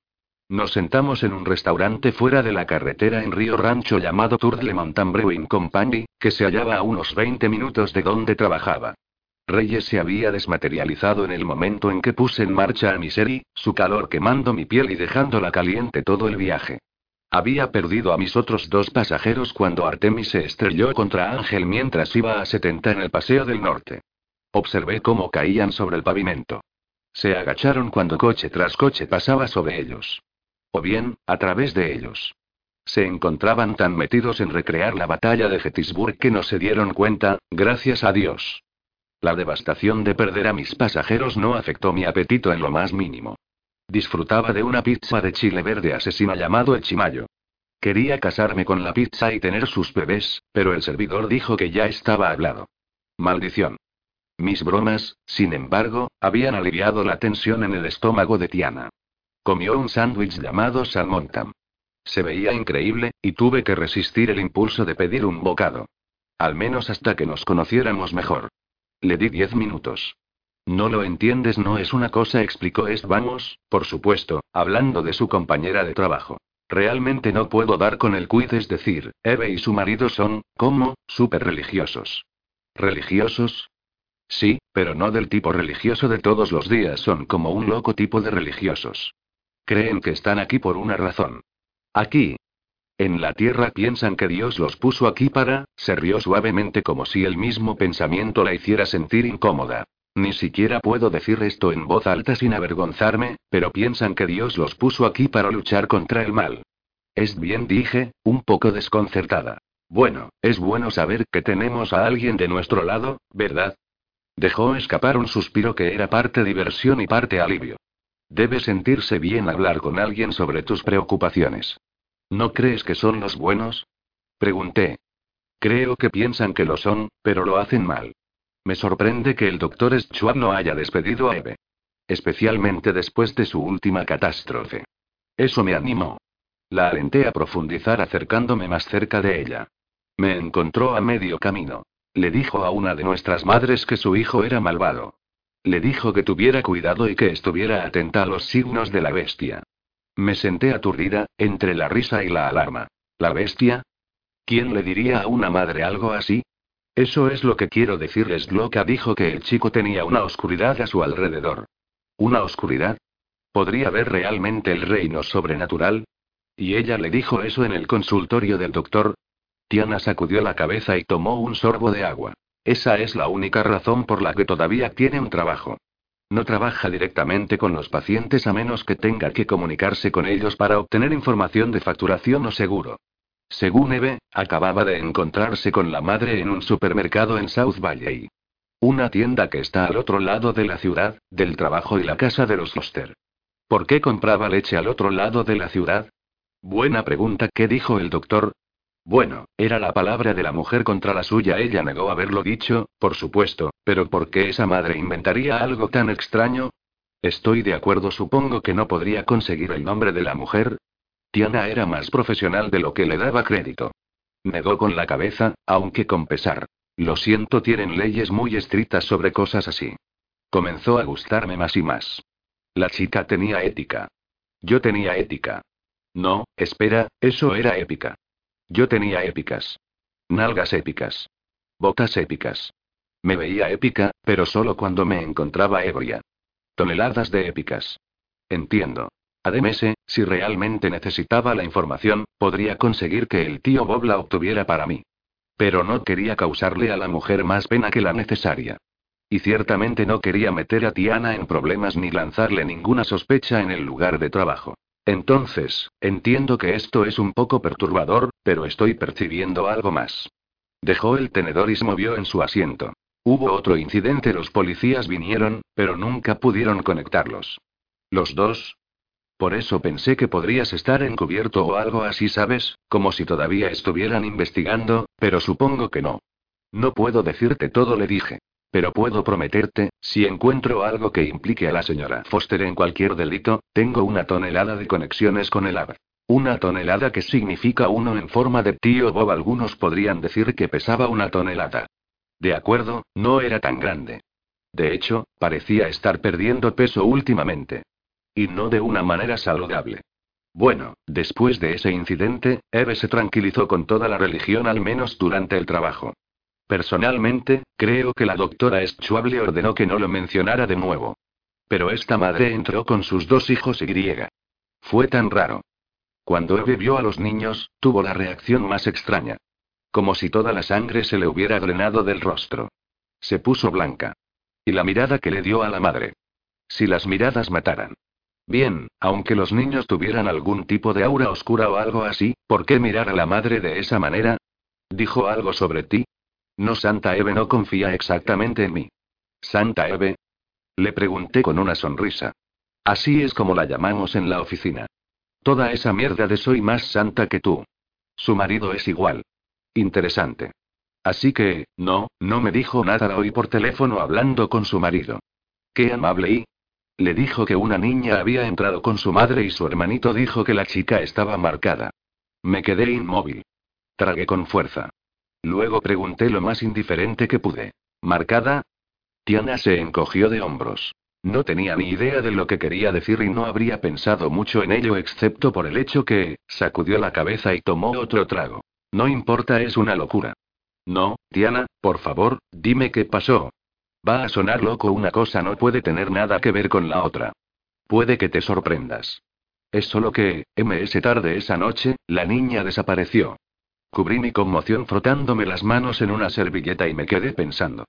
Nos sentamos en un restaurante fuera de la carretera en Río Rancho llamado Tour de Mountain Brewing Company, que se hallaba a unos 20 minutos de donde trabajaba. Reyes se había desmaterializado en el momento en que puse en marcha a mi serie, su calor quemando mi piel y dejándola caliente todo el viaje. Había perdido a mis otros dos pasajeros cuando Artemis se estrelló contra Ángel mientras iba a 70 en el Paseo del Norte. Observé cómo caían sobre el pavimento. Se agacharon cuando coche tras coche pasaba sobre ellos. O bien, a través de ellos. Se encontraban tan metidos en recrear la batalla de Gettysburg que no se dieron cuenta, gracias a Dios. La devastación de perder a mis pasajeros no afectó mi apetito en lo más mínimo. Disfrutaba de una pizza de chile verde asesina llamado Echimayo. Quería casarme con la pizza y tener sus bebés, pero el servidor dijo que ya estaba hablado. Maldición. Mis bromas, sin embargo, habían aliviado la tensión en el estómago de Tiana. Comió un sándwich llamado salmontam. Se veía increíble, y tuve que resistir el impulso de pedir un bocado. Al menos hasta que nos conociéramos mejor. Le di diez minutos. No lo entiendes, no es una cosa, explicó Es vamos, por supuesto, hablando de su compañera de trabajo. Realmente no puedo dar con el quid, es decir, Eve y su marido son, ¿cómo? Súper religiosos. ¿Religiosos? Sí, pero no del tipo religioso de todos los días, son como un loco tipo de religiosos. Creen que están aquí por una razón. Aquí. En la tierra piensan que Dios los puso aquí para, se rió suavemente como si el mismo pensamiento la hiciera sentir incómoda. Ni siquiera puedo decir esto en voz alta sin avergonzarme, pero piensan que Dios los puso aquí para luchar contra el mal. Es bien, dije, un poco desconcertada. Bueno, es bueno saber que tenemos a alguien de nuestro lado, ¿verdad? Dejó escapar un suspiro que era parte diversión y parte alivio. Debe sentirse bien hablar con alguien sobre tus preocupaciones. ¿No crees que son los buenos? Pregunté. Creo que piensan que lo son, pero lo hacen mal. Me sorprende que el doctor Schwab no haya despedido a Eve. Especialmente después de su última catástrofe. Eso me animó. La alenté a profundizar acercándome más cerca de ella. Me encontró a medio camino. Le dijo a una de nuestras madres que su hijo era malvado. Le dijo que tuviera cuidado y que estuviera atenta a los signos de la bestia. Me senté aturdida, entre la risa y la alarma. ¿La bestia? ¿Quién le diría a una madre algo así? Eso es lo que quiero decirles. Loca dijo que el chico tenía una oscuridad a su alrededor. ¿Una oscuridad? ¿Podría ver realmente el reino sobrenatural? Y ella le dijo eso en el consultorio del doctor. Tiana sacudió la cabeza y tomó un sorbo de agua. Esa es la única razón por la que todavía tiene un trabajo. No trabaja directamente con los pacientes a menos que tenga que comunicarse con ellos para obtener información de facturación o seguro. Según Eve, acababa de encontrarse con la madre en un supermercado en South Valley. Una tienda que está al otro lado de la ciudad, del trabajo y la casa de los Foster. ¿Por qué compraba leche al otro lado de la ciudad? Buena pregunta, ¿qué dijo el doctor? Bueno, era la palabra de la mujer contra la suya. Ella negó haberlo dicho, por supuesto, pero ¿por qué esa madre inventaría algo tan extraño? Estoy de acuerdo, supongo que no podría conseguir el nombre de la mujer, Tiana era más profesional de lo que le daba crédito. Negó con la cabeza, aunque con pesar. Lo siento, tienen leyes muy estrictas sobre cosas así. Comenzó a gustarme más y más. La chica tenía ética. Yo tenía ética. No, espera, eso era épica. Yo tenía épicas. Nalgas épicas. Botas épicas. Me veía épica, pero solo cuando me encontraba ebria. Toneladas de épicas. Entiendo. Además, si realmente necesitaba la información, podría conseguir que el tío Bob la obtuviera para mí. Pero no quería causarle a la mujer más pena que la necesaria. Y ciertamente no quería meter a Tiana en problemas ni lanzarle ninguna sospecha en el lugar de trabajo. Entonces, entiendo que esto es un poco perturbador, pero estoy percibiendo algo más. Dejó el tenedor y se movió en su asiento. Hubo otro incidente, los policías vinieron, pero nunca pudieron conectarlos. Los dos, por eso pensé que podrías estar encubierto o algo así, ¿sabes? Como si todavía estuvieran investigando, pero supongo que no. No puedo decirte todo, le dije. Pero puedo prometerte, si encuentro algo que implique a la señora Foster en cualquier delito, tengo una tonelada de conexiones con el AB. Una tonelada que significa uno en forma de tío Bob. Algunos podrían decir que pesaba una tonelada. De acuerdo, no era tan grande. De hecho, parecía estar perdiendo peso últimamente. Y no de una manera saludable. Bueno, después de ese incidente, Eve se tranquilizó con toda la religión al menos durante el trabajo. Personalmente, creo que la doctora Schwab ordenó que no lo mencionara de nuevo. Pero esta madre entró con sus dos hijos y griega. Fue tan raro. Cuando Eve vio a los niños, tuvo la reacción más extraña. Como si toda la sangre se le hubiera drenado del rostro. Se puso blanca. Y la mirada que le dio a la madre. Si las miradas mataran. Bien, aunque los niños tuvieran algún tipo de aura oscura o algo así, ¿por qué mirar a la madre de esa manera? ¿Dijo algo sobre ti? No, Santa Eve no confía exactamente en mí. ¿Santa Eve? Le pregunté con una sonrisa. Así es como la llamamos en la oficina. Toda esa mierda de soy más santa que tú. Su marido es igual. Interesante. Así que, no, no me dijo nada hoy por teléfono hablando con su marido. Qué amable y, Le dijo que una niña había entrado con su madre y su hermanito dijo que la chica estaba marcada. Me quedé inmóvil. Tragué con fuerza. Luego pregunté lo más indiferente que pude. ¿Marcada? Tiana se encogió de hombros. No tenía ni idea de lo que quería decir y no habría pensado mucho en ello excepto por el hecho que, sacudió la cabeza y tomó otro trago. No importa, es una locura. No, Diana, por favor, dime qué pasó. Va a sonar loco, una cosa no puede tener nada que ver con la otra. Puede que te sorprendas. Es solo que, ms tarde esa noche, la niña desapareció. Cubrí mi conmoción frotándome las manos en una servilleta y me quedé pensando.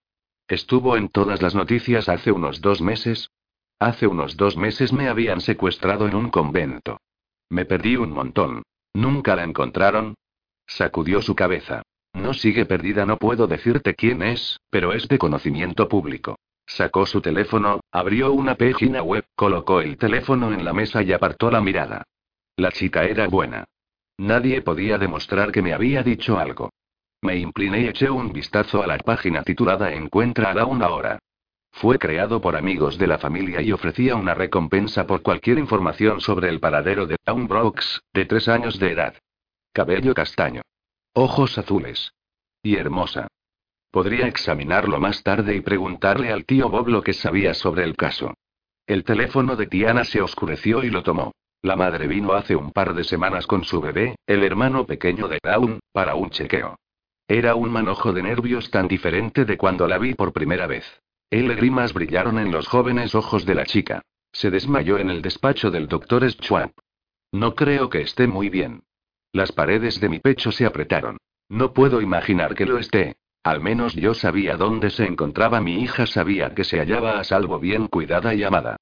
Estuvo en todas las noticias hace unos dos meses. Hace unos dos meses me habían secuestrado en un convento. Me perdí un montón. ¿Nunca la encontraron? Sacudió su cabeza. No sigue perdida, no puedo decirte quién es, pero es de conocimiento público. Sacó su teléfono, abrió una página web, colocó el teléfono en la mesa y apartó la mirada. La chica era buena. Nadie podía demostrar que me había dicho algo. Me incliné y eché un vistazo a la página titulada Encuentra a una hora. Fue creado por amigos de la familia y ofrecía una recompensa por cualquier información sobre el paradero de Town Brooks, de tres años de edad. Cabello castaño. Ojos azules. Y hermosa. Podría examinarlo más tarde y preguntarle al tío Bob lo que sabía sobre el caso. El teléfono de Tiana se oscureció y lo tomó. La madre vino hace un par de semanas con su bebé, el hermano pequeño de Dawn, para un chequeo. Era un manojo de nervios tan diferente de cuando la vi por primera vez. El brillaron en los jóvenes ojos de la chica. Se desmayó en el despacho del doctor Schwab. No creo que esté muy bien. Las paredes de mi pecho se apretaron. No puedo imaginar que lo esté. Al menos yo sabía dónde se encontraba mi hija, sabía que se hallaba a salvo, bien cuidada y amada.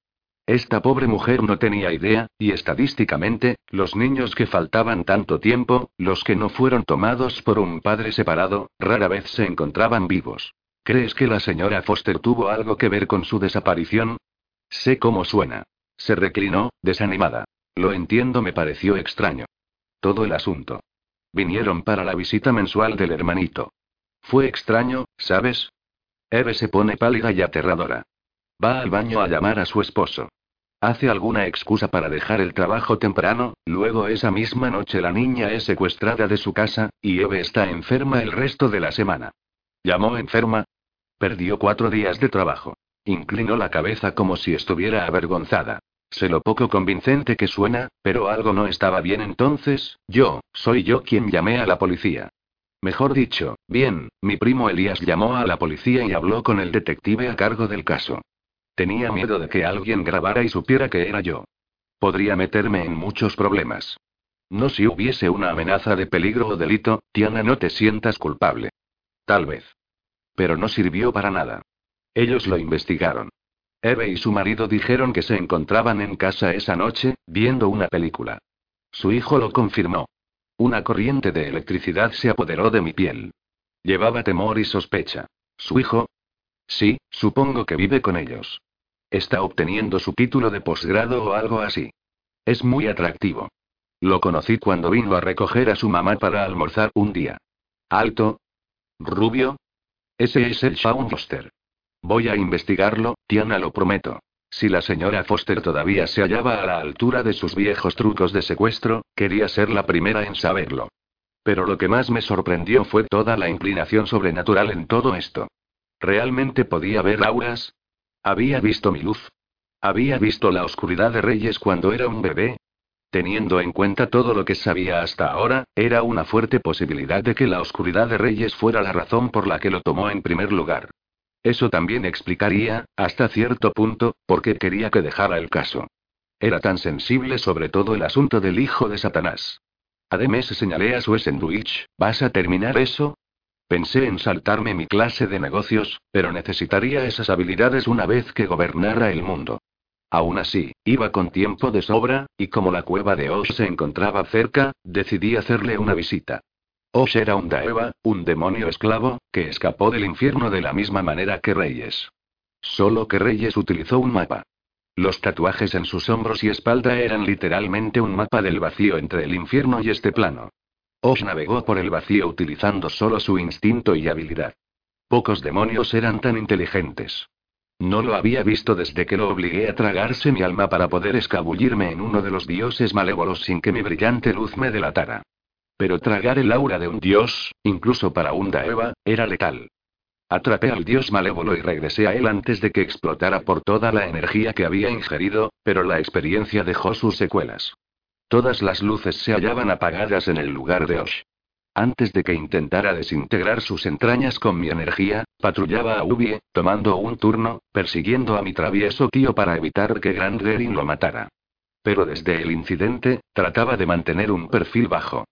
Esta pobre mujer no tenía idea, y estadísticamente, los niños que faltaban tanto tiempo, los que no fueron tomados por un padre separado, rara vez se encontraban vivos. ¿Crees que la señora Foster tuvo algo que ver con su desaparición? Sé cómo suena. Se reclinó, desanimada. Lo entiendo, me pareció extraño. Todo el asunto. Vinieron para la visita mensual del hermanito. Fue extraño, ¿sabes? Eve se pone pálida y aterradora. Va al baño a llamar a su esposo. Hace alguna excusa para dejar el trabajo temprano, luego esa misma noche la niña es secuestrada de su casa, y Eve está enferma el resto de la semana. ¿Llamó enferma? Perdió cuatro días de trabajo. Inclinó la cabeza como si estuviera avergonzada. Sé lo poco convincente que suena, pero algo no estaba bien entonces, yo, soy yo quien llamé a la policía. Mejor dicho, bien, mi primo Elías llamó a la policía y habló con el detective a cargo del caso. Tenía miedo de que alguien grabara y supiera que era yo. Podría meterme en muchos problemas. No si hubiese una amenaza de peligro o delito, Tiana, no te sientas culpable. Tal vez. Pero no sirvió para nada. Ellos lo investigaron. Eve y su marido dijeron que se encontraban en casa esa noche, viendo una película. Su hijo lo confirmó. Una corriente de electricidad se apoderó de mi piel. Llevaba temor y sospecha. ¿Su hijo? Sí, supongo que vive con ellos. Está obteniendo su título de posgrado o algo así. Es muy atractivo. Lo conocí cuando vino a recoger a su mamá para almorzar un día. Alto. Rubio. Ese es el Shaun Foster. Voy a investigarlo, Tiana lo prometo. Si la señora Foster todavía se hallaba a la altura de sus viejos trucos de secuestro, quería ser la primera en saberlo. Pero lo que más me sorprendió fue toda la inclinación sobrenatural en todo esto. ¿Realmente podía ver auras? Había visto mi luz. Había visto la oscuridad de Reyes cuando era un bebé. Teniendo en cuenta todo lo que sabía hasta ahora, era una fuerte posibilidad de que la oscuridad de Reyes fuera la razón por la que lo tomó en primer lugar. Eso también explicaría, hasta cierto punto, por qué quería que dejara el caso. Era tan sensible sobre todo el asunto del hijo de Satanás. Además señalé a su sandwich, ¿vas a terminar eso? Pensé en saltarme mi clase de negocios, pero necesitaría esas habilidades una vez que gobernara el mundo. Aún así, iba con tiempo de sobra, y como la cueva de Osh se encontraba cerca, decidí hacerle una visita. Osh era un Daeva, un demonio esclavo, que escapó del infierno de la misma manera que Reyes. Solo que Reyes utilizó un mapa. Los tatuajes en sus hombros y espalda eran literalmente un mapa del vacío entre el infierno y este plano. Osh navegó por el vacío utilizando solo su instinto y habilidad. Pocos demonios eran tan inteligentes. No lo había visto desde que lo obligué a tragarse mi alma para poder escabullirme en uno de los dioses malévolos sin que mi brillante luz me delatara. Pero tragar el aura de un dios, incluso para un Daeva, era letal. Atrapé al dios malévolo y regresé a él antes de que explotara por toda la energía que había ingerido, pero la experiencia dejó sus secuelas. Todas las luces se hallaban apagadas en el lugar de Osh. Antes de que intentara desintegrar sus entrañas con mi energía, patrullaba a Ubie, tomando un turno, persiguiendo a mi travieso tío para evitar que Grand Gerin lo matara. Pero desde el incidente, trataba de mantener un perfil bajo.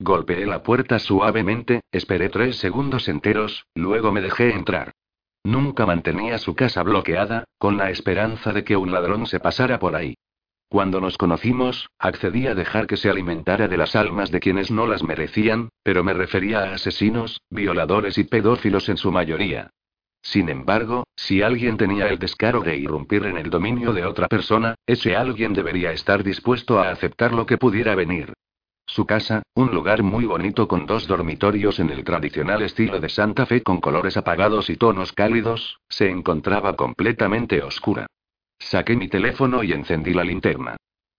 Golpeé la puerta suavemente, esperé tres segundos enteros, luego me dejé entrar. Nunca mantenía su casa bloqueada, con la esperanza de que un ladrón se pasara por ahí. Cuando nos conocimos, accedí a dejar que se alimentara de las almas de quienes no las merecían, pero me refería a asesinos, violadores y pedófilos en su mayoría. Sin embargo, si alguien tenía el descaro de irrumpir en el dominio de otra persona, ese alguien debería estar dispuesto a aceptar lo que pudiera venir. Su casa, un lugar muy bonito con dos dormitorios en el tradicional estilo de Santa Fe con colores apagados y tonos cálidos, se encontraba completamente oscura. Saqué mi teléfono y encendí la linterna.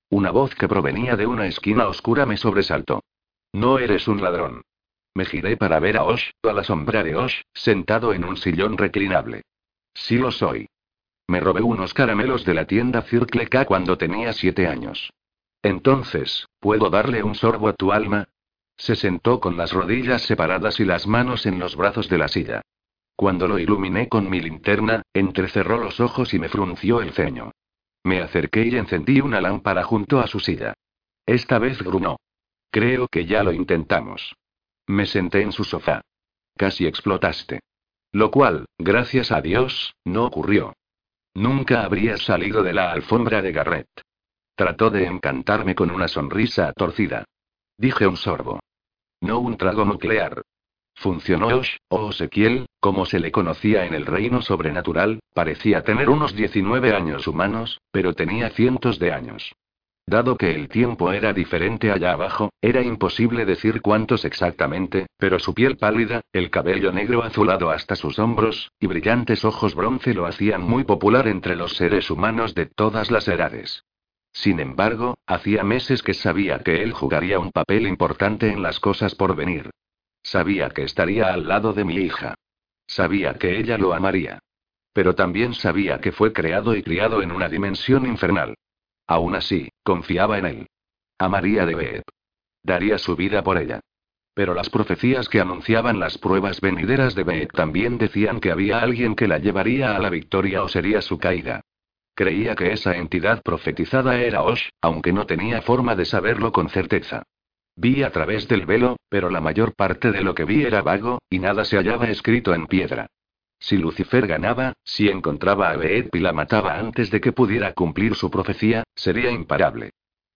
Una voz que provenía de una esquina oscura me sobresaltó. No eres un ladrón. Me giré para ver a Osh, a la sombra de Osh, sentado en un sillón reclinable. Sí lo soy. Me robé unos caramelos de la tienda Circle K cuando tenía siete años. Entonces, ¿puedo darle un sorbo a tu alma? Se sentó con las rodillas separadas y las manos en los brazos de la silla. Cuando lo iluminé con mi linterna, entrecerró los ojos y me frunció el ceño. Me acerqué y encendí una lámpara junto a su silla. Esta vez grunó. Creo que ya lo intentamos. Me senté en su sofá. Casi explotaste. Lo cual, gracias a Dios, no ocurrió. Nunca habría salido de la alfombra de Garrett. Trató de encantarme con una sonrisa torcida. Dije un sorbo. No un trago nuclear. Funcionó Osh, o Ezequiel, como se le conocía en el reino sobrenatural, parecía tener unos 19 años humanos, pero tenía cientos de años. Dado que el tiempo era diferente allá abajo, era imposible decir cuántos exactamente, pero su piel pálida, el cabello negro azulado hasta sus hombros, y brillantes ojos bronce lo hacían muy popular entre los seres humanos de todas las edades. Sin embargo, hacía meses que sabía que él jugaría un papel importante en las cosas por venir. Sabía que estaría al lado de mi hija. Sabía que ella lo amaría. Pero también sabía que fue creado y criado en una dimensión infernal. Aún así, confiaba en él. Amaría de Beth. Daría su vida por ella. Pero las profecías que anunciaban las pruebas venideras de Beth también decían que había alguien que la llevaría a la victoria o sería su caída. Creía que esa entidad profetizada era Osh, aunque no tenía forma de saberlo con certeza. Vi a través del velo, pero la mayor parte de lo que vi era vago, y nada se hallaba escrito en piedra. Si Lucifer ganaba, si encontraba a Beet y la mataba antes de que pudiera cumplir su profecía, sería imparable.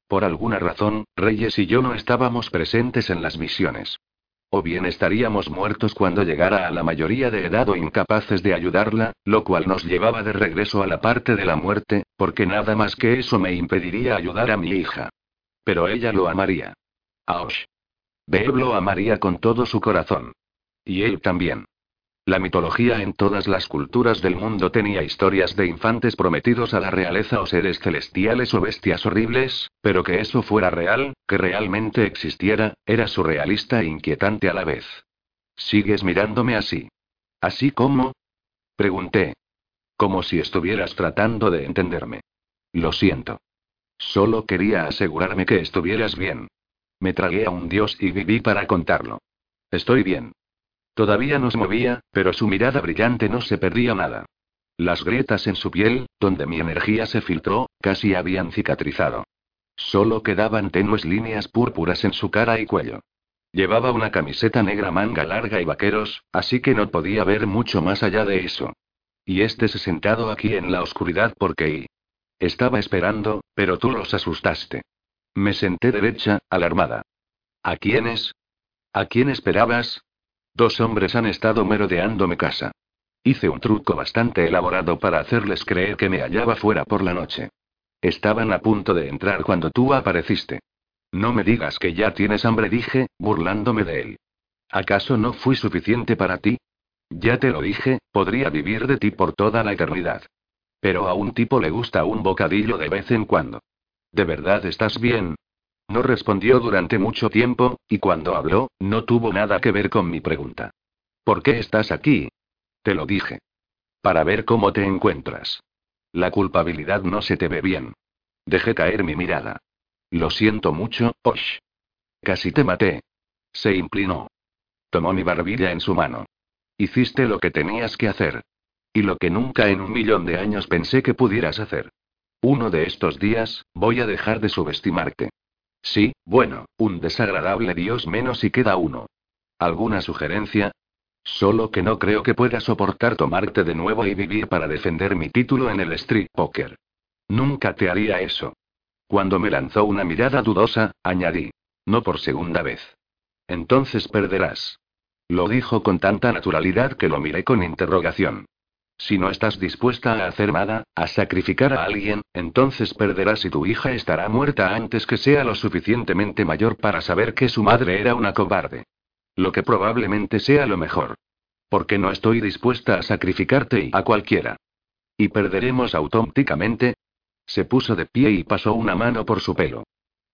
Por alguna razón, Reyes y yo no estábamos presentes en las misiones. O bien estaríamos muertos cuando llegara a la mayoría de edad o incapaces de ayudarla, lo cual nos llevaba de regreso a la parte de la muerte, porque nada más que eso me impediría ayudar a mi hija. Pero ella lo amaría. Aosh. Beeb lo amaría con todo su corazón. Y él también. La mitología en todas las culturas del mundo tenía historias de infantes prometidos a la realeza o seres celestiales o bestias horribles, pero que eso fuera real, que realmente existiera, era surrealista e inquietante a la vez. ¿Sigues mirándome así? ¿Así como? Pregunté. Como si estuvieras tratando de entenderme. Lo siento. Solo quería asegurarme que estuvieras bien. Me tragué a un dios y viví para contarlo. Estoy bien. Todavía no se movía, pero su mirada brillante no se perdía nada. Las grietas en su piel, donde mi energía se filtró, casi habían cicatrizado. Solo quedaban tenues líneas púrpuras en su cara y cuello. Llevaba una camiseta negra manga larga y vaqueros, así que no podía ver mucho más allá de eso. Y este se sentado aquí en la oscuridad porque... Estaba esperando, pero tú los asustaste. Me senté derecha, alarmada. ¿A quiénes? ¿A quién esperabas? Dos hombres han estado merodeándome casa. Hice un truco bastante elaborado para hacerles creer que me hallaba fuera por la noche. Estaban a punto de entrar cuando tú apareciste. No me digas que ya tienes hambre, dije, burlándome de él. ¿Acaso no fui suficiente para ti? Ya te lo dije, podría vivir de ti por toda la eternidad. Pero a un tipo le gusta un bocadillo de vez en cuando. ¿De verdad estás bien? No respondió durante mucho tiempo, y cuando habló, no tuvo nada que ver con mi pregunta. ¿Por qué estás aquí? Te lo dije. Para ver cómo te encuentras. La culpabilidad no se te ve bien. Dejé caer mi mirada. Lo siento mucho, Osh. Casi te maté. Se inclinó. Tomó mi barbilla en su mano. Hiciste lo que tenías que hacer. Y lo que nunca en un millón de años pensé que pudieras hacer. Uno de estos días, voy a dejar de subestimarte. Sí, bueno, un desagradable dios menos y queda uno. ¿Alguna sugerencia? Solo que no creo que pueda soportar tomarte de nuevo y vivir para defender mi título en el Street Poker. Nunca te haría eso. Cuando me lanzó una mirada dudosa, añadí. No por segunda vez. Entonces perderás. Lo dijo con tanta naturalidad que lo miré con interrogación. Si no estás dispuesta a hacer nada, a sacrificar a alguien, entonces perderás y tu hija estará muerta antes que sea lo suficientemente mayor para saber que su madre era una cobarde. Lo que probablemente sea lo mejor. Porque no estoy dispuesta a sacrificarte y a cualquiera. ¿Y perderemos auténticamente? Se puso de pie y pasó una mano por su pelo.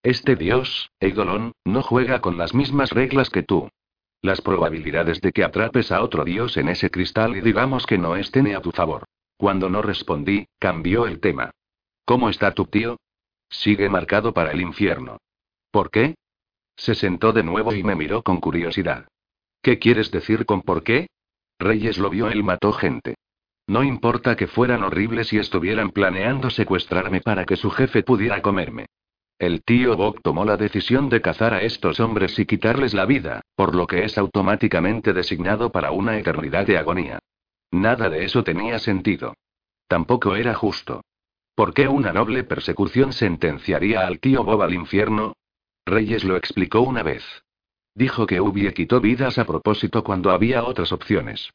Este dios, Eidolon, no juega con las mismas reglas que tú. Las probabilidades de que atrapes a otro dios en ese cristal y digamos que no estén a tu favor. Cuando no respondí, cambió el tema. ¿Cómo está tu tío? Sigue marcado para el infierno. ¿Por qué? Se sentó de nuevo y me miró con curiosidad. ¿Qué quieres decir con por qué? Reyes lo vio, él mató gente. No importa que fueran horribles y estuvieran planeando secuestrarme para que su jefe pudiera comerme. El tío Bob tomó la decisión de cazar a estos hombres y quitarles la vida, por lo que es automáticamente designado para una eternidad de agonía. Nada de eso tenía sentido. Tampoco era justo. ¿Por qué una noble persecución sentenciaría al tío Bob al infierno? Reyes lo explicó una vez. Dijo que Ubie quitó vidas a propósito cuando había otras opciones.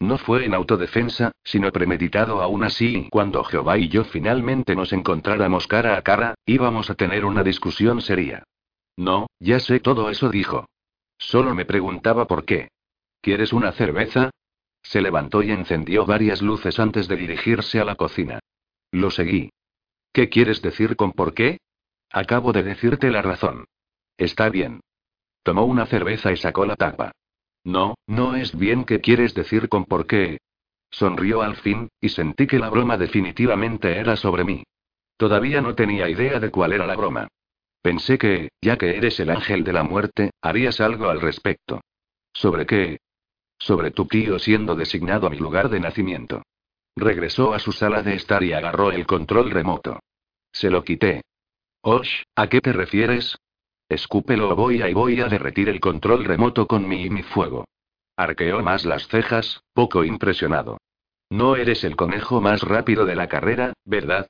No fue en autodefensa, sino premeditado aún así. Cuando Jehová y yo finalmente nos encontráramos cara a cara, íbamos a tener una discusión seria. No, ya sé todo eso, dijo. Solo me preguntaba por qué. ¿Quieres una cerveza? Se levantó y encendió varias luces antes de dirigirse a la cocina. Lo seguí. ¿Qué quieres decir con por qué? Acabo de decirte la razón. Está bien. Tomó una cerveza y sacó la tapa. No, no es bien qué quieres decir con por qué. Sonrió al fin, y sentí que la broma definitivamente era sobre mí. Todavía no tenía idea de cuál era la broma. Pensé que, ya que eres el ángel de la muerte, harías algo al respecto. ¿Sobre qué? Sobre tu tío siendo designado a mi lugar de nacimiento. Regresó a su sala de estar y agarró el control remoto. Se lo quité. Osh, ¿a qué te refieres? Escúpelo o voy a y voy a derretir el control remoto con mi y mi fuego. Arqueó más las cejas, poco impresionado. No eres el conejo más rápido de la carrera, ¿verdad?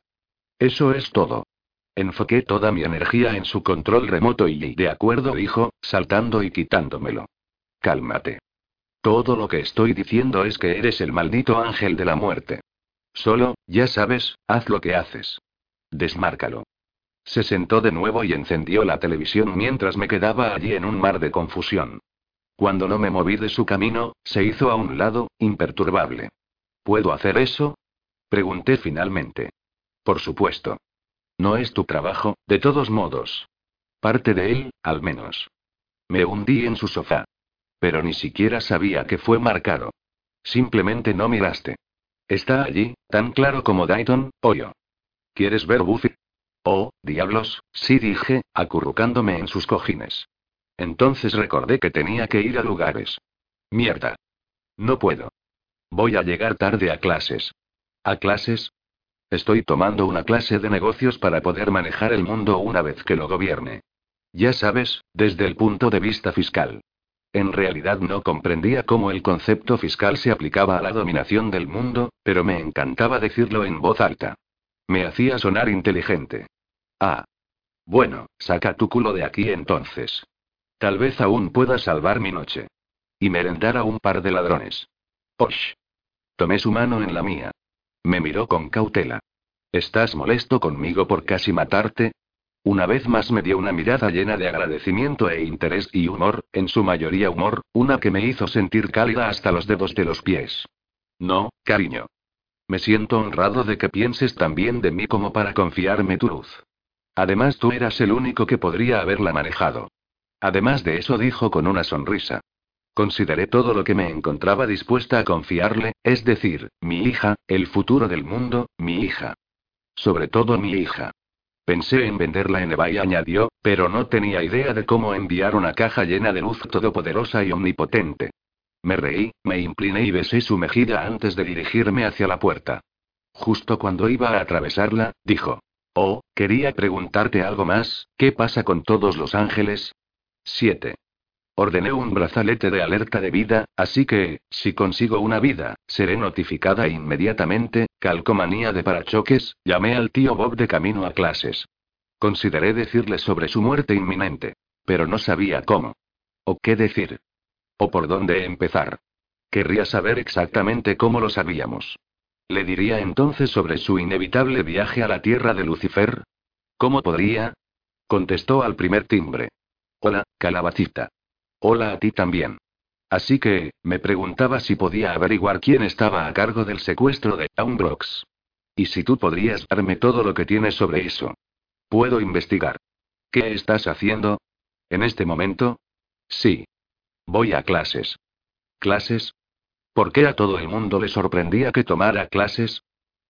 Eso es todo. Enfoqué toda mi energía en su control remoto y de acuerdo dijo, saltando y quitándomelo. Cálmate. Todo lo que estoy diciendo es que eres el maldito ángel de la muerte. Solo, ya sabes, haz lo que haces. Desmárcalo. Se sentó de nuevo y encendió la televisión mientras me quedaba allí en un mar de confusión. Cuando no me moví de su camino, se hizo a un lado, imperturbable. ¿Puedo hacer eso? Pregunté finalmente. Por supuesto. No es tu trabajo, de todos modos. Parte de él, al menos. Me hundí en su sofá. Pero ni siquiera sabía que fue marcado. Simplemente no miraste. Está allí, tan claro como Dayton, pollo. ¿Quieres ver Buffy? Oh, diablos, sí dije, acurrucándome en sus cojines. Entonces recordé que tenía que ir a lugares. Mierda. No puedo. Voy a llegar tarde a clases. ¿A clases? Estoy tomando una clase de negocios para poder manejar el mundo una vez que lo gobierne. Ya sabes, desde el punto de vista fiscal. En realidad no comprendía cómo el concepto fiscal se aplicaba a la dominación del mundo, pero me encantaba decirlo en voz alta. Me hacía sonar inteligente. Ah. Bueno, saca tu culo de aquí entonces. Tal vez aún pueda salvar mi noche. Y merendar a un par de ladrones. Osh. Tomé su mano en la mía. Me miró con cautela. ¿Estás molesto conmigo por casi matarte? Una vez más me dio una mirada llena de agradecimiento e interés y humor, en su mayoría humor, una que me hizo sentir cálida hasta los dedos de los pies. No, cariño. Me siento honrado de que pienses tan bien de mí como para confiarme tu luz. Además, tú eras el único que podría haberla manejado. Además de eso, dijo con una sonrisa. Consideré todo lo que me encontraba dispuesta a confiarle, es decir, mi hija, el futuro del mundo, mi hija. Sobre todo mi hija. Pensé en venderla en eBay, añadió, pero no tenía idea de cómo enviar una caja llena de luz todopoderosa y omnipotente. Me reí, me incliné y besé su mejilla antes de dirigirme hacia la puerta. Justo cuando iba a atravesarla, dijo. Oh, quería preguntarte algo más, ¿qué pasa con todos los ángeles? 7. Ordené un brazalete de alerta de vida, así que, si consigo una vida, seré notificada inmediatamente. Calcomanía de parachoques, llamé al tío Bob de camino a clases. Consideré decirle sobre su muerte inminente. Pero no sabía cómo. O qué decir. O por dónde empezar. Querría saber exactamente cómo lo sabíamos. ¿Le diría entonces sobre su inevitable viaje a la tierra de Lucifer? ¿Cómo podría? Contestó al primer timbre. Hola, calabacita. Hola a ti también. Así que, me preguntaba si podía averiguar quién estaba a cargo del secuestro de Brooks. Y si tú podrías darme todo lo que tienes sobre eso. Puedo investigar. ¿Qué estás haciendo? ¿En este momento? Sí. Voy a clases. ¿Clases? ¿Por qué a todo el mundo le sorprendía que tomara clases?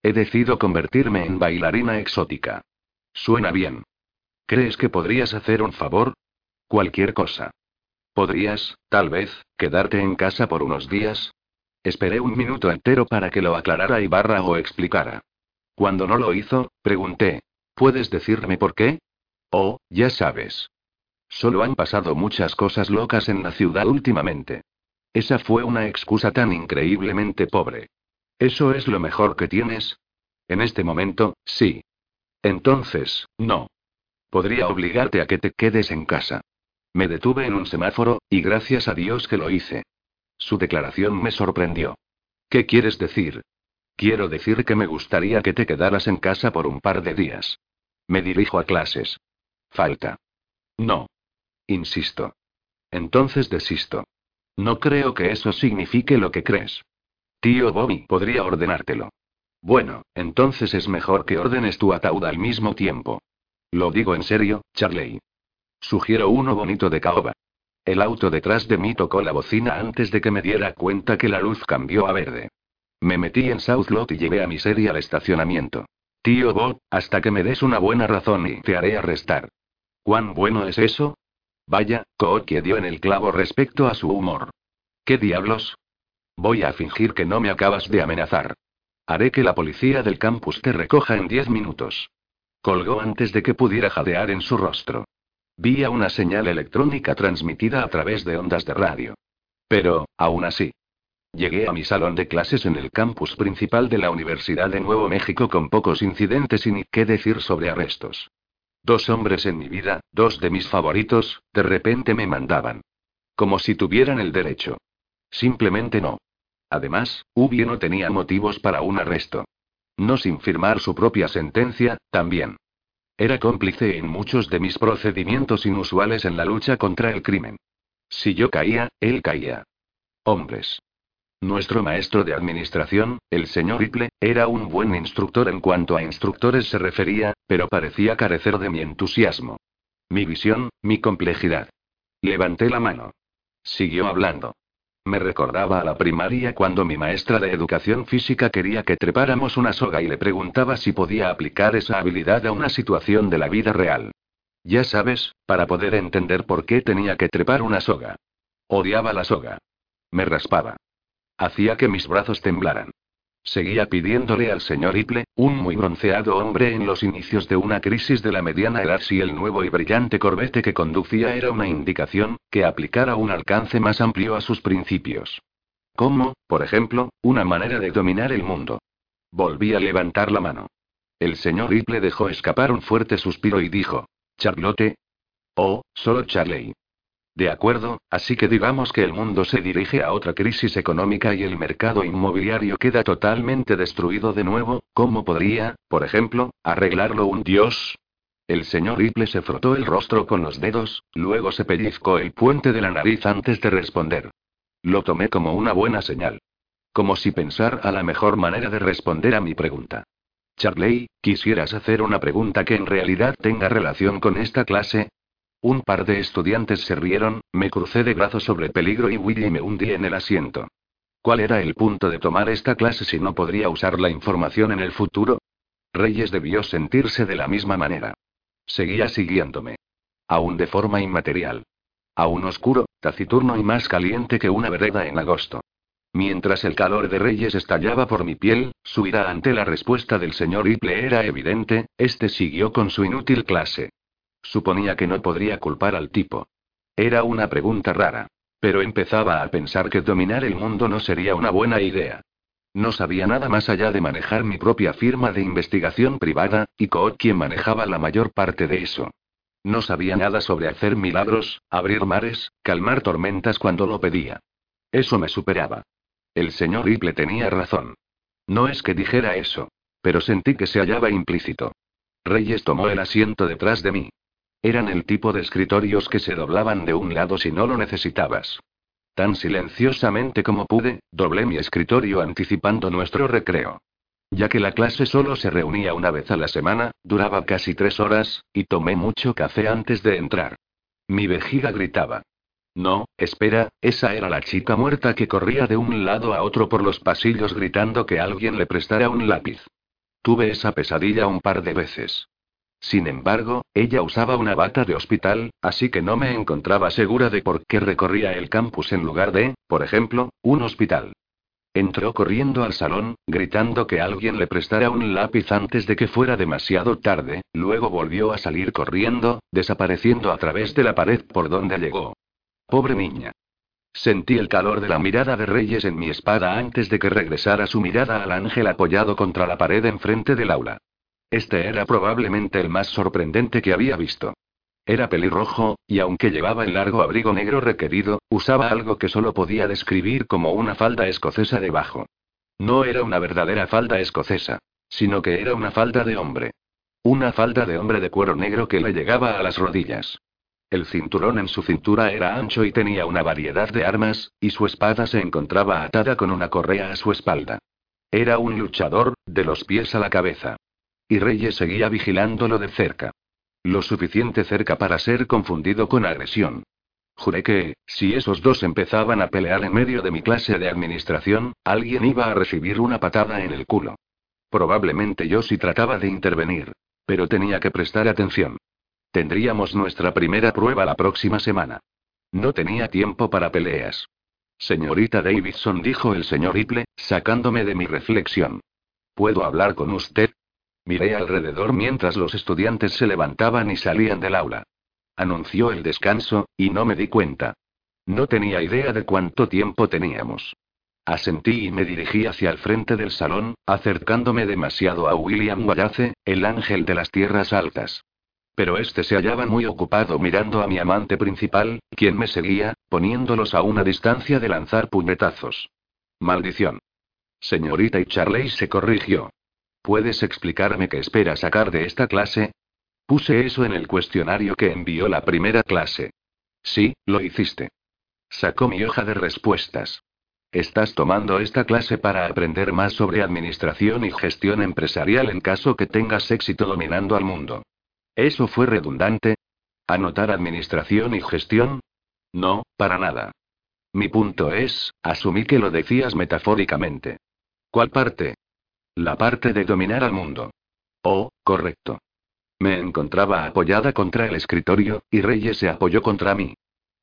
He decidido convertirme en bailarina exótica. Suena bien. ¿Crees que podrías hacer un favor? Cualquier cosa. ¿Podrías, tal vez, quedarte en casa por unos días? Esperé un minuto entero para que lo aclarara Ibarra o explicara. Cuando no lo hizo, pregunté, ¿puedes decirme por qué? Oh, ya sabes. Solo han pasado muchas cosas locas en la ciudad últimamente. Esa fue una excusa tan increíblemente pobre. ¿Eso es lo mejor que tienes? En este momento, sí. Entonces, no. Podría obligarte a que te quedes en casa. Me detuve en un semáforo, y gracias a Dios que lo hice. Su declaración me sorprendió. ¿Qué quieres decir? Quiero decir que me gustaría que te quedaras en casa por un par de días. Me dirijo a clases. Falta. No. Insisto. Entonces desisto. No creo que eso signifique lo que crees. Tío Bobby podría ordenártelo. Bueno, entonces es mejor que ordenes tu ataúd al mismo tiempo. Lo digo en serio, Charley. Sugiero uno bonito de caoba. El auto detrás de mí tocó la bocina antes de que me diera cuenta que la luz cambió a verde. Me metí en South y llevé a mi serie al estacionamiento. Tío Bob, hasta que me des una buena razón y te haré arrestar. ¿Cuán bueno es eso? Vaya, que dio en el clavo respecto a su humor. ¿Qué diablos? Voy a fingir que no me acabas de amenazar. Haré que la policía del campus te recoja en diez minutos. Colgó antes de que pudiera jadear en su rostro. Vía una señal electrónica transmitida a través de ondas de radio. Pero, aún así. Llegué a mi salón de clases en el campus principal de la Universidad de Nuevo México con pocos incidentes y ni qué decir sobre arrestos. Dos hombres en mi vida, dos de mis favoritos, de repente me mandaban. Como si tuvieran el derecho. Simplemente no. Además, Ubi no tenía motivos para un arresto. No sin firmar su propia sentencia, también. Era cómplice en muchos de mis procedimientos inusuales en la lucha contra el crimen. Si yo caía, él caía. Hombres. Nuestro maestro de administración, el señor Ripley, era un buen instructor en cuanto a instructores se refería, pero parecía carecer de mi entusiasmo. Mi visión, mi complejidad. Levanté la mano. Siguió hablando. Me recordaba a la primaria cuando mi maestra de educación física quería que trepáramos una soga y le preguntaba si podía aplicar esa habilidad a una situación de la vida real. Ya sabes, para poder entender por qué tenía que trepar una soga. Odiaba la soga. Me raspaba. Hacía que mis brazos temblaran. Seguía pidiéndole al señor Iple, un muy bronceado hombre en los inicios de una crisis de la mediana edad, si el nuevo y brillante corbete que conducía era una indicación, que aplicara un alcance más amplio a sus principios. Como, por ejemplo, una manera de dominar el mundo. Volví a levantar la mano. El señor Iple dejó escapar un fuerte suspiro y dijo: Charlotte. Oh, solo Charley. De acuerdo, así que digamos que el mundo se dirige a otra crisis económica y el mercado inmobiliario queda totalmente destruido de nuevo, ¿cómo podría, por ejemplo, arreglarlo un dios? El señor Ripley se frotó el rostro con los dedos, luego se pellizcó el puente de la nariz antes de responder. Lo tomé como una buena señal. como si pensara la mejor manera de responder a mi pregunta. Charley, ¿quisieras hacer una pregunta que en realidad tenga relación con esta clase? Un par de estudiantes se rieron, me crucé de brazos sobre peligro y Willy me hundí en el asiento. ¿Cuál era el punto de tomar esta clase si no podría usar la información en el futuro? Reyes debió sentirse de la misma manera. Seguía siguiéndome. Aún de forma inmaterial. Aún oscuro, taciturno y más caliente que una vereda en agosto. Mientras el calor de Reyes estallaba por mi piel, su ira ante la respuesta del señor Iple era evidente, este siguió con su inútil clase. Suponía que no podría culpar al tipo. Era una pregunta rara. Pero empezaba a pensar que dominar el mundo no sería una buena idea. No sabía nada más allá de manejar mi propia firma de investigación privada, y Coot quien manejaba la mayor parte de eso. No sabía nada sobre hacer milagros, abrir mares, calmar tormentas cuando lo pedía. Eso me superaba. El señor Ripple tenía razón. No es que dijera eso. Pero sentí que se hallaba implícito. Reyes tomó el asiento detrás de mí. Eran el tipo de escritorios que se doblaban de un lado si no lo necesitabas. Tan silenciosamente como pude, doblé mi escritorio anticipando nuestro recreo. Ya que la clase solo se reunía una vez a la semana, duraba casi tres horas, y tomé mucho café antes de entrar. Mi vejiga gritaba. No, espera, esa era la chica muerta que corría de un lado a otro por los pasillos gritando que alguien le prestara un lápiz. Tuve esa pesadilla un par de veces. Sin embargo, ella usaba una bata de hospital, así que no me encontraba segura de por qué recorría el campus en lugar de, por ejemplo, un hospital. Entró corriendo al salón, gritando que alguien le prestara un lápiz antes de que fuera demasiado tarde, luego volvió a salir corriendo, desapareciendo a través de la pared por donde llegó. Pobre niña. Sentí el calor de la mirada de Reyes en mi espada antes de que regresara su mirada al ángel apoyado contra la pared enfrente del aula. Este era probablemente el más sorprendente que había visto. Era pelirrojo, y aunque llevaba el largo abrigo negro requerido, usaba algo que solo podía describir como una falda escocesa debajo. No era una verdadera falda escocesa, sino que era una falda de hombre. Una falda de hombre de cuero negro que le llegaba a las rodillas. El cinturón en su cintura era ancho y tenía una variedad de armas, y su espada se encontraba atada con una correa a su espalda. Era un luchador, de los pies a la cabeza. Y Reyes seguía vigilándolo de cerca. Lo suficiente cerca para ser confundido con agresión. Juré que, si esos dos empezaban a pelear en medio de mi clase de administración, alguien iba a recibir una patada en el culo. Probablemente yo sí trataba de intervenir. Pero tenía que prestar atención. Tendríamos nuestra primera prueba la próxima semana. No tenía tiempo para peleas. Señorita Davidson, dijo el señor Iple, sacándome de mi reflexión. ¿Puedo hablar con usted? Miré alrededor mientras los estudiantes se levantaban y salían del aula. Anunció el descanso, y no me di cuenta. No tenía idea de cuánto tiempo teníamos. Asentí y me dirigí hacia el frente del salón, acercándome demasiado a William Wallace, el ángel de las tierras altas. Pero este se hallaba muy ocupado mirando a mi amante principal, quien me seguía, poniéndolos a una distancia de lanzar puñetazos. Maldición. Señorita y Charley se corrigió. ¿Puedes explicarme qué espera sacar de esta clase? Puse eso en el cuestionario que envió la primera clase. Sí, lo hiciste. Sacó mi hoja de respuestas. Estás tomando esta clase para aprender más sobre administración y gestión empresarial en caso que tengas éxito dominando al mundo. ¿Eso fue redundante? ¿Anotar administración y gestión? No, para nada. Mi punto es, asumí que lo decías metafóricamente. ¿Cuál parte? La parte de dominar al mundo. Oh, correcto. Me encontraba apoyada contra el escritorio, y Reyes se apoyó contra mí.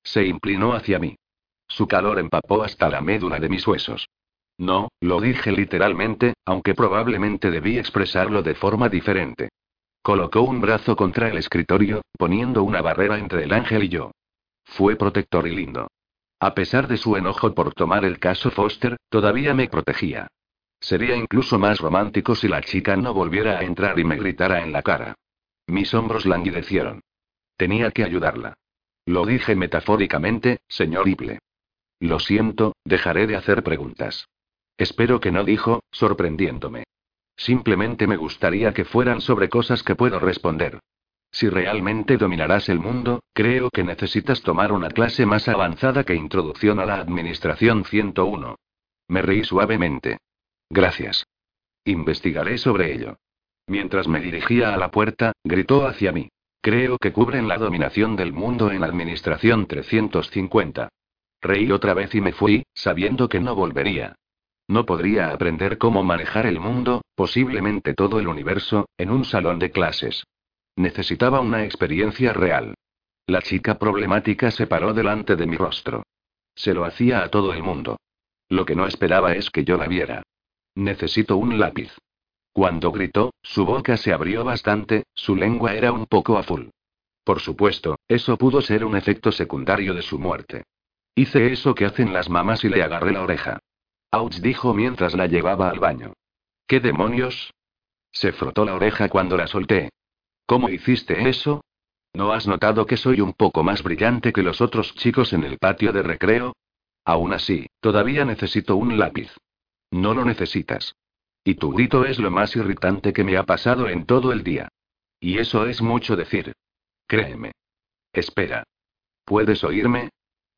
Se inclinó hacia mí. Su calor empapó hasta la médula de mis huesos. No, lo dije literalmente, aunque probablemente debí expresarlo de forma diferente. Colocó un brazo contra el escritorio, poniendo una barrera entre el ángel y yo. Fue protector y lindo. A pesar de su enojo por tomar el caso Foster, todavía me protegía. Sería incluso más romántico si la chica no volviera a entrar y me gritara en la cara. Mis hombros languidecieron. Tenía que ayudarla. Lo dije metafóricamente, señor Iple. Lo siento, dejaré de hacer preguntas. Espero que no dijo, sorprendiéndome. Simplemente me gustaría que fueran sobre cosas que puedo responder. Si realmente dominarás el mundo, creo que necesitas tomar una clase más avanzada que Introducción a la Administración 101. Me reí suavemente. Gracias. Investigaré sobre ello. Mientras me dirigía a la puerta, gritó hacia mí. Creo que cubren la dominación del mundo en Administración 350. Reí otra vez y me fui, sabiendo que no volvería. No podría aprender cómo manejar el mundo, posiblemente todo el universo, en un salón de clases. Necesitaba una experiencia real. La chica problemática se paró delante de mi rostro. Se lo hacía a todo el mundo. Lo que no esperaba es que yo la viera. Necesito un lápiz. Cuando gritó, su boca se abrió bastante, su lengua era un poco azul. Por supuesto, eso pudo ser un efecto secundario de su muerte. Hice eso que hacen las mamás y le agarré la oreja. Ouch dijo mientras la llevaba al baño. ¿Qué demonios? Se frotó la oreja cuando la solté. ¿Cómo hiciste eso? ¿No has notado que soy un poco más brillante que los otros chicos en el patio de recreo? Aún así, todavía necesito un lápiz. No lo necesitas. Y tu grito es lo más irritante que me ha pasado en todo el día. Y eso es mucho decir. Créeme. Espera. ¿Puedes oírme?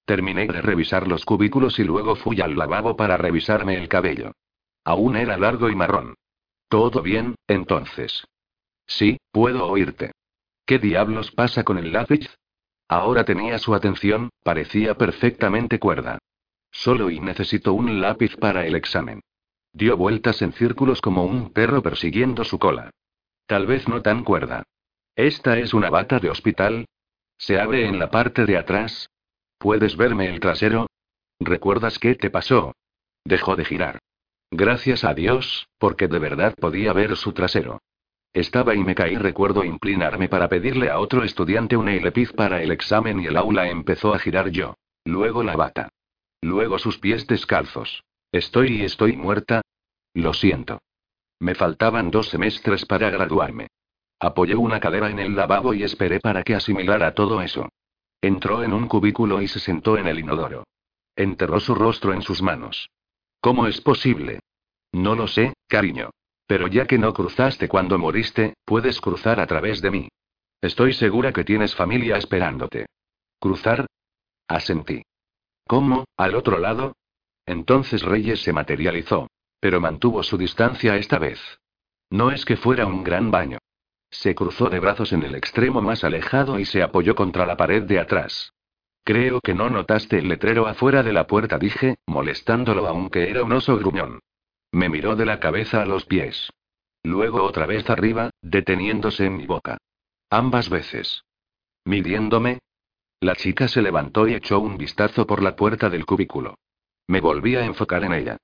Terminé de revisar los cubículos y luego fui al lavabo para revisarme el cabello. Aún era largo y marrón. ¿Todo bien, entonces? Sí, puedo oírte. ¿Qué diablos pasa con el lápiz? Ahora tenía su atención, parecía perfectamente cuerda. Solo y necesito un lápiz para el examen. Dio vueltas en círculos como un perro persiguiendo su cola. Tal vez no tan cuerda. ¿Esta es una bata de hospital? ¿Se abre en la parte de atrás? ¿Puedes verme el trasero? ¿Recuerdas qué te pasó? Dejó de girar. Gracias a Dios, porque de verdad podía ver su trasero. Estaba y me caí. Recuerdo inclinarme para pedirle a otro estudiante un eilepiz para el examen y el aula empezó a girar yo. Luego la bata. Luego sus pies descalzos. ¿Estoy y estoy muerta? Lo siento. Me faltaban dos semestres para graduarme. Apoyé una cadera en el lavabo y esperé para que asimilara todo eso. Entró en un cubículo y se sentó en el inodoro. Enterró su rostro en sus manos. ¿Cómo es posible? No lo sé, cariño. Pero ya que no cruzaste cuando moriste, puedes cruzar a través de mí. Estoy segura que tienes familia esperándote. ¿Cruzar? Asentí. ¿Cómo, al otro lado? Entonces Reyes se materializó. Pero mantuvo su distancia esta vez. No es que fuera un gran baño. Se cruzó de brazos en el extremo más alejado y se apoyó contra la pared de atrás. Creo que no notaste el letrero afuera de la puerta, dije, molestándolo aunque era un oso gruñón. Me miró de la cabeza a los pies. Luego otra vez arriba, deteniéndose en mi boca. Ambas veces. Midiéndome. La chica se levantó y echó un vistazo por la puerta del cubículo. Me volví a enfocar en ella.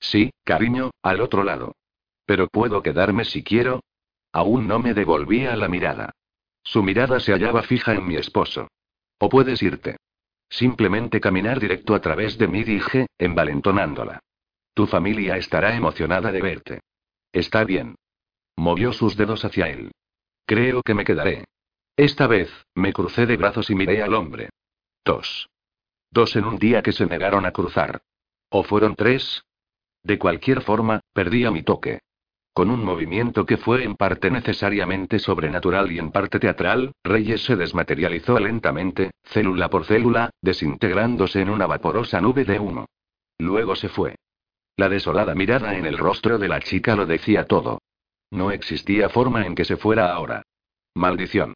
Sí, cariño, al otro lado. Pero puedo quedarme si quiero, Aún no me devolvía la mirada. Su mirada se hallaba fija en mi esposo. O puedes irte. Simplemente caminar directo a través de mí, dije, envalentonándola. Tu familia estará emocionada de verte. Está bien. Movió sus dedos hacia él. Creo que me quedaré. Esta vez, me crucé de brazos y miré al hombre. Dos. Dos en un día que se negaron a cruzar. ¿O fueron tres? De cualquier forma, perdía mi toque. Con un movimiento que fue en parte necesariamente sobrenatural y en parte teatral, Reyes se desmaterializó lentamente, célula por célula, desintegrándose en una vaporosa nube de humo. Luego se fue. La desolada mirada en el rostro de la chica lo decía todo. No existía forma en que se fuera ahora. Maldición.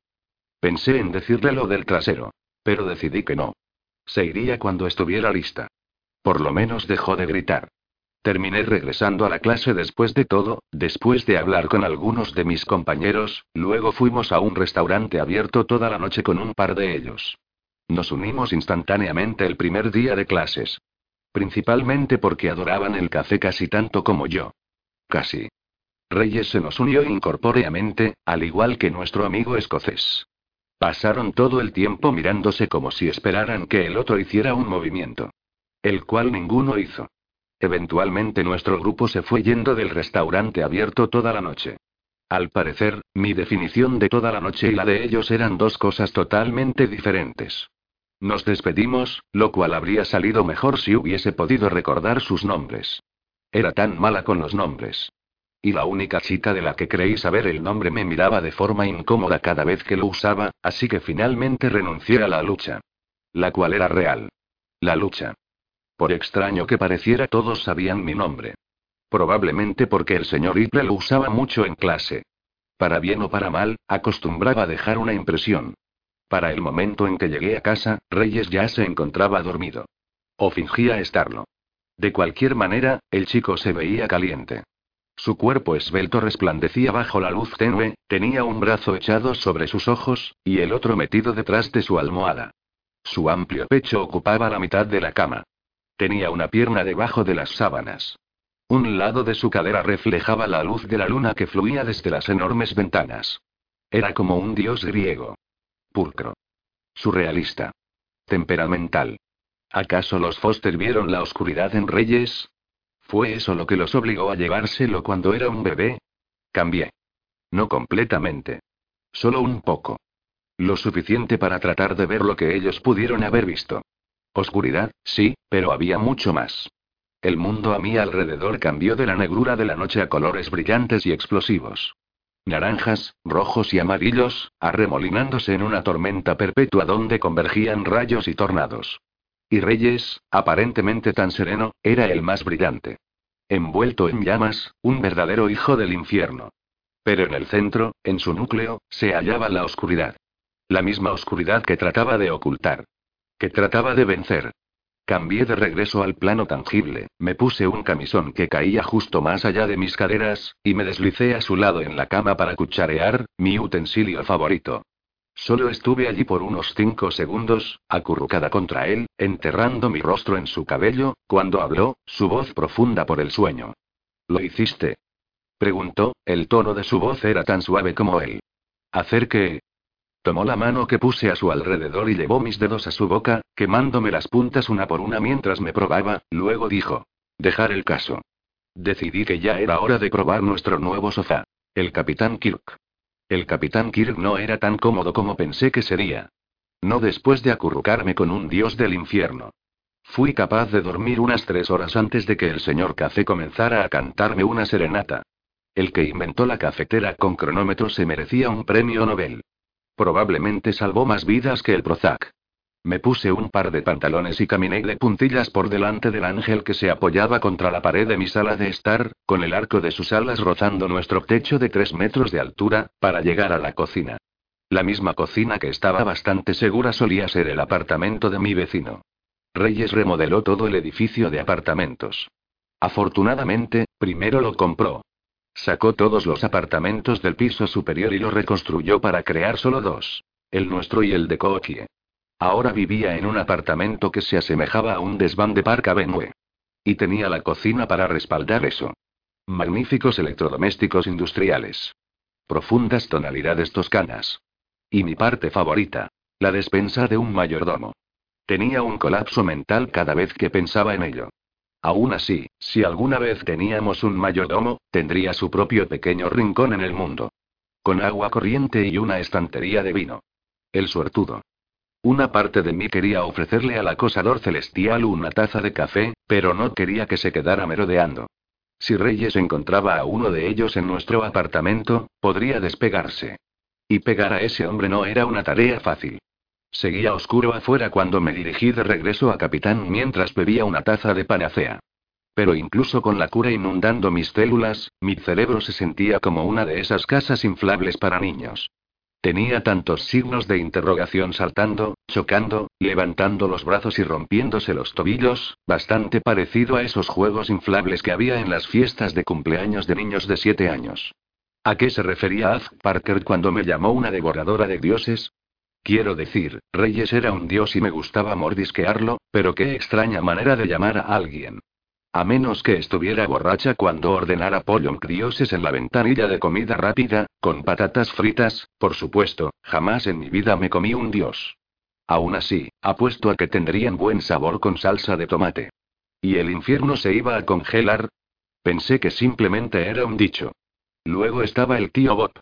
Pensé en decirle lo del trasero. Pero decidí que no. Se iría cuando estuviera lista. Por lo menos dejó de gritar. Terminé regresando a la clase después de todo, después de hablar con algunos de mis compañeros, luego fuimos a un restaurante abierto toda la noche con un par de ellos. Nos unimos instantáneamente el primer día de clases. Principalmente porque adoraban el café casi tanto como yo. Casi. Reyes se nos unió incorpóreamente, al igual que nuestro amigo escocés. Pasaron todo el tiempo mirándose como si esperaran que el otro hiciera un movimiento. El cual ninguno hizo. Eventualmente nuestro grupo se fue yendo del restaurante abierto toda la noche. Al parecer, mi definición de toda la noche y la de ellos eran dos cosas totalmente diferentes. Nos despedimos, lo cual habría salido mejor si hubiese podido recordar sus nombres. Era tan mala con los nombres. Y la única chica de la que creí saber el nombre me miraba de forma incómoda cada vez que lo usaba, así que finalmente renuncié a la lucha. La cual era real. La lucha. Por extraño que pareciera, todos sabían mi nombre. Probablemente porque el señor Hipple lo usaba mucho en clase. Para bien o para mal, acostumbraba a dejar una impresión. Para el momento en que llegué a casa, Reyes ya se encontraba dormido. O fingía estarlo. De cualquier manera, el chico se veía caliente. Su cuerpo esbelto resplandecía bajo la luz tenue, tenía un brazo echado sobre sus ojos, y el otro metido detrás de su almohada. Su amplio pecho ocupaba la mitad de la cama. Tenía una pierna debajo de las sábanas. Un lado de su cadera reflejaba la luz de la luna que fluía desde las enormes ventanas. Era como un dios griego. Pulcro. Surrealista. Temperamental. ¿Acaso los Foster vieron la oscuridad en Reyes? ¿Fue eso lo que los obligó a llevárselo cuando era un bebé? Cambié. No completamente. Solo un poco. Lo suficiente para tratar de ver lo que ellos pudieron haber visto. Oscuridad, sí, pero había mucho más. El mundo a mi alrededor cambió de la negrura de la noche a colores brillantes y explosivos. Naranjas, rojos y amarillos, arremolinándose en una tormenta perpetua donde convergían rayos y tornados. Y Reyes, aparentemente tan sereno, era el más brillante. Envuelto en llamas, un verdadero hijo del infierno. Pero en el centro, en su núcleo, se hallaba la oscuridad. La misma oscuridad que trataba de ocultar. Que trataba de vencer. Cambié de regreso al plano tangible, me puse un camisón que caía justo más allá de mis caderas, y me deslicé a su lado en la cama para cucharear, mi utensilio favorito. Solo estuve allí por unos cinco segundos, acurrucada contra él, enterrando mi rostro en su cabello, cuando habló, su voz profunda por el sueño. ¿Lo hiciste? Preguntó, el tono de su voz era tan suave como él. ¿Hacer qué? Tomó la mano que puse a su alrededor y llevó mis dedos a su boca, quemándome las puntas una por una mientras me probaba, luego dijo. Dejar el caso. Decidí que ya era hora de probar nuestro nuevo sofá. El capitán Kirk. El capitán Kirk no era tan cómodo como pensé que sería. No después de acurrucarme con un dios del infierno. Fui capaz de dormir unas tres horas antes de que el señor Café comenzara a cantarme una serenata. El que inventó la cafetera con cronómetro se merecía un premio Nobel. Probablemente salvó más vidas que el Prozac. Me puse un par de pantalones y caminé de puntillas por delante del ángel que se apoyaba contra la pared de mi sala de estar, con el arco de sus alas rozando nuestro techo de tres metros de altura, para llegar a la cocina. La misma cocina que estaba bastante segura solía ser el apartamento de mi vecino. Reyes remodeló todo el edificio de apartamentos. Afortunadamente, primero lo compró. Sacó todos los apartamentos del piso superior y los reconstruyó para crear solo dos. El nuestro y el de Kokie. Ahora vivía en un apartamento que se asemejaba a un desván de Park Avenue. Y tenía la cocina para respaldar eso. Magníficos electrodomésticos industriales. Profundas tonalidades toscanas. Y mi parte favorita. La despensa de un mayordomo. Tenía un colapso mental cada vez que pensaba en ello. Aún así, si alguna vez teníamos un mayordomo, tendría su propio pequeño rincón en el mundo. Con agua corriente y una estantería de vino. El suertudo. Una parte de mí quería ofrecerle al acosador celestial una taza de café, pero no quería que se quedara merodeando. Si Reyes encontraba a uno de ellos en nuestro apartamento, podría despegarse. Y pegar a ese hombre no era una tarea fácil. Seguía oscuro afuera cuando me dirigí de regreso a Capitán mientras bebía una taza de panacea. Pero incluso con la cura inundando mis células, mi cerebro se sentía como una de esas casas inflables para niños. Tenía tantos signos de interrogación saltando, chocando, levantando los brazos y rompiéndose los tobillos, bastante parecido a esos juegos inflables que había en las fiestas de cumpleaños de niños de siete años. ¿A qué se refería Az Parker cuando me llamó una devoradora de dioses? Quiero decir, Reyes era un dios y me gustaba mordisquearlo, pero qué extraña manera de llamar a alguien. A menos que estuviera borracha cuando ordenara pollo dioses en la ventanilla de comida rápida, con patatas fritas, por supuesto, jamás en mi vida me comí un dios. Aún así, apuesto a que tendrían buen sabor con salsa de tomate. ¿Y el infierno se iba a congelar? Pensé que simplemente era un dicho. Luego estaba el tío Bob.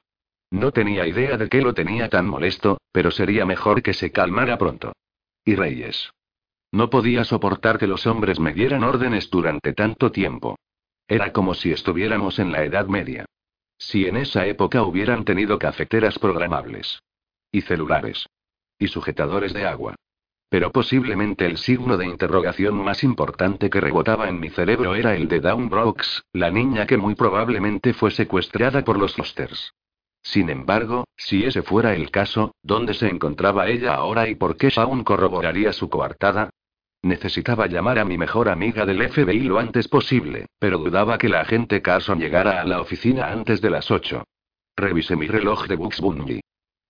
No tenía idea de qué lo tenía tan molesto, pero sería mejor que se calmara pronto. Y Reyes. No podía soportar que los hombres me dieran órdenes durante tanto tiempo. Era como si estuviéramos en la Edad Media. Si en esa época hubieran tenido cafeteras programables. Y celulares. Y sujetadores de agua. Pero posiblemente el signo de interrogación más importante que rebotaba en mi cerebro era el de Dawn Brooks, la niña que muy probablemente fue secuestrada por los Fosters. Sin embargo, si ese fuera el caso, ¿dónde se encontraba ella ahora y por qué Shaun corroboraría su coartada? Necesitaba llamar a mi mejor amiga del FBI lo antes posible, pero dudaba que la agente Carson llegara a la oficina antes de las 8. Revisé mi reloj de Bugs.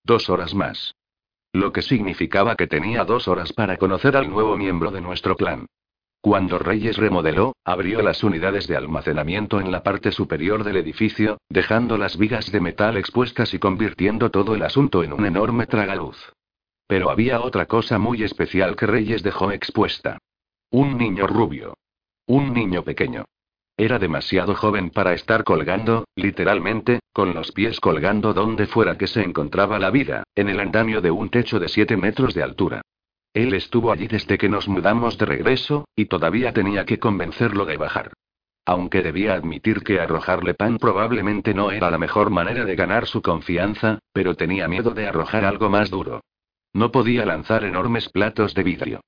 Dos horas más. Lo que significaba que tenía dos horas para conocer al nuevo miembro de nuestro clan. Cuando Reyes remodeló, abrió las unidades de almacenamiento en la parte superior del edificio, dejando las vigas de metal expuestas y convirtiendo todo el asunto en un enorme tragaluz. Pero había otra cosa muy especial que Reyes dejó expuesta. Un niño rubio. Un niño pequeño. Era demasiado joven para estar colgando, literalmente, con los pies colgando donde fuera que se encontraba la vida, en el andamio de un techo de 7 metros de altura. Él estuvo allí desde que nos mudamos de regreso, y todavía tenía que convencerlo de bajar. Aunque debía admitir que arrojarle pan probablemente no era la mejor manera de ganar su confianza, pero tenía miedo de arrojar algo más duro. No podía lanzar enormes platos de vidrio.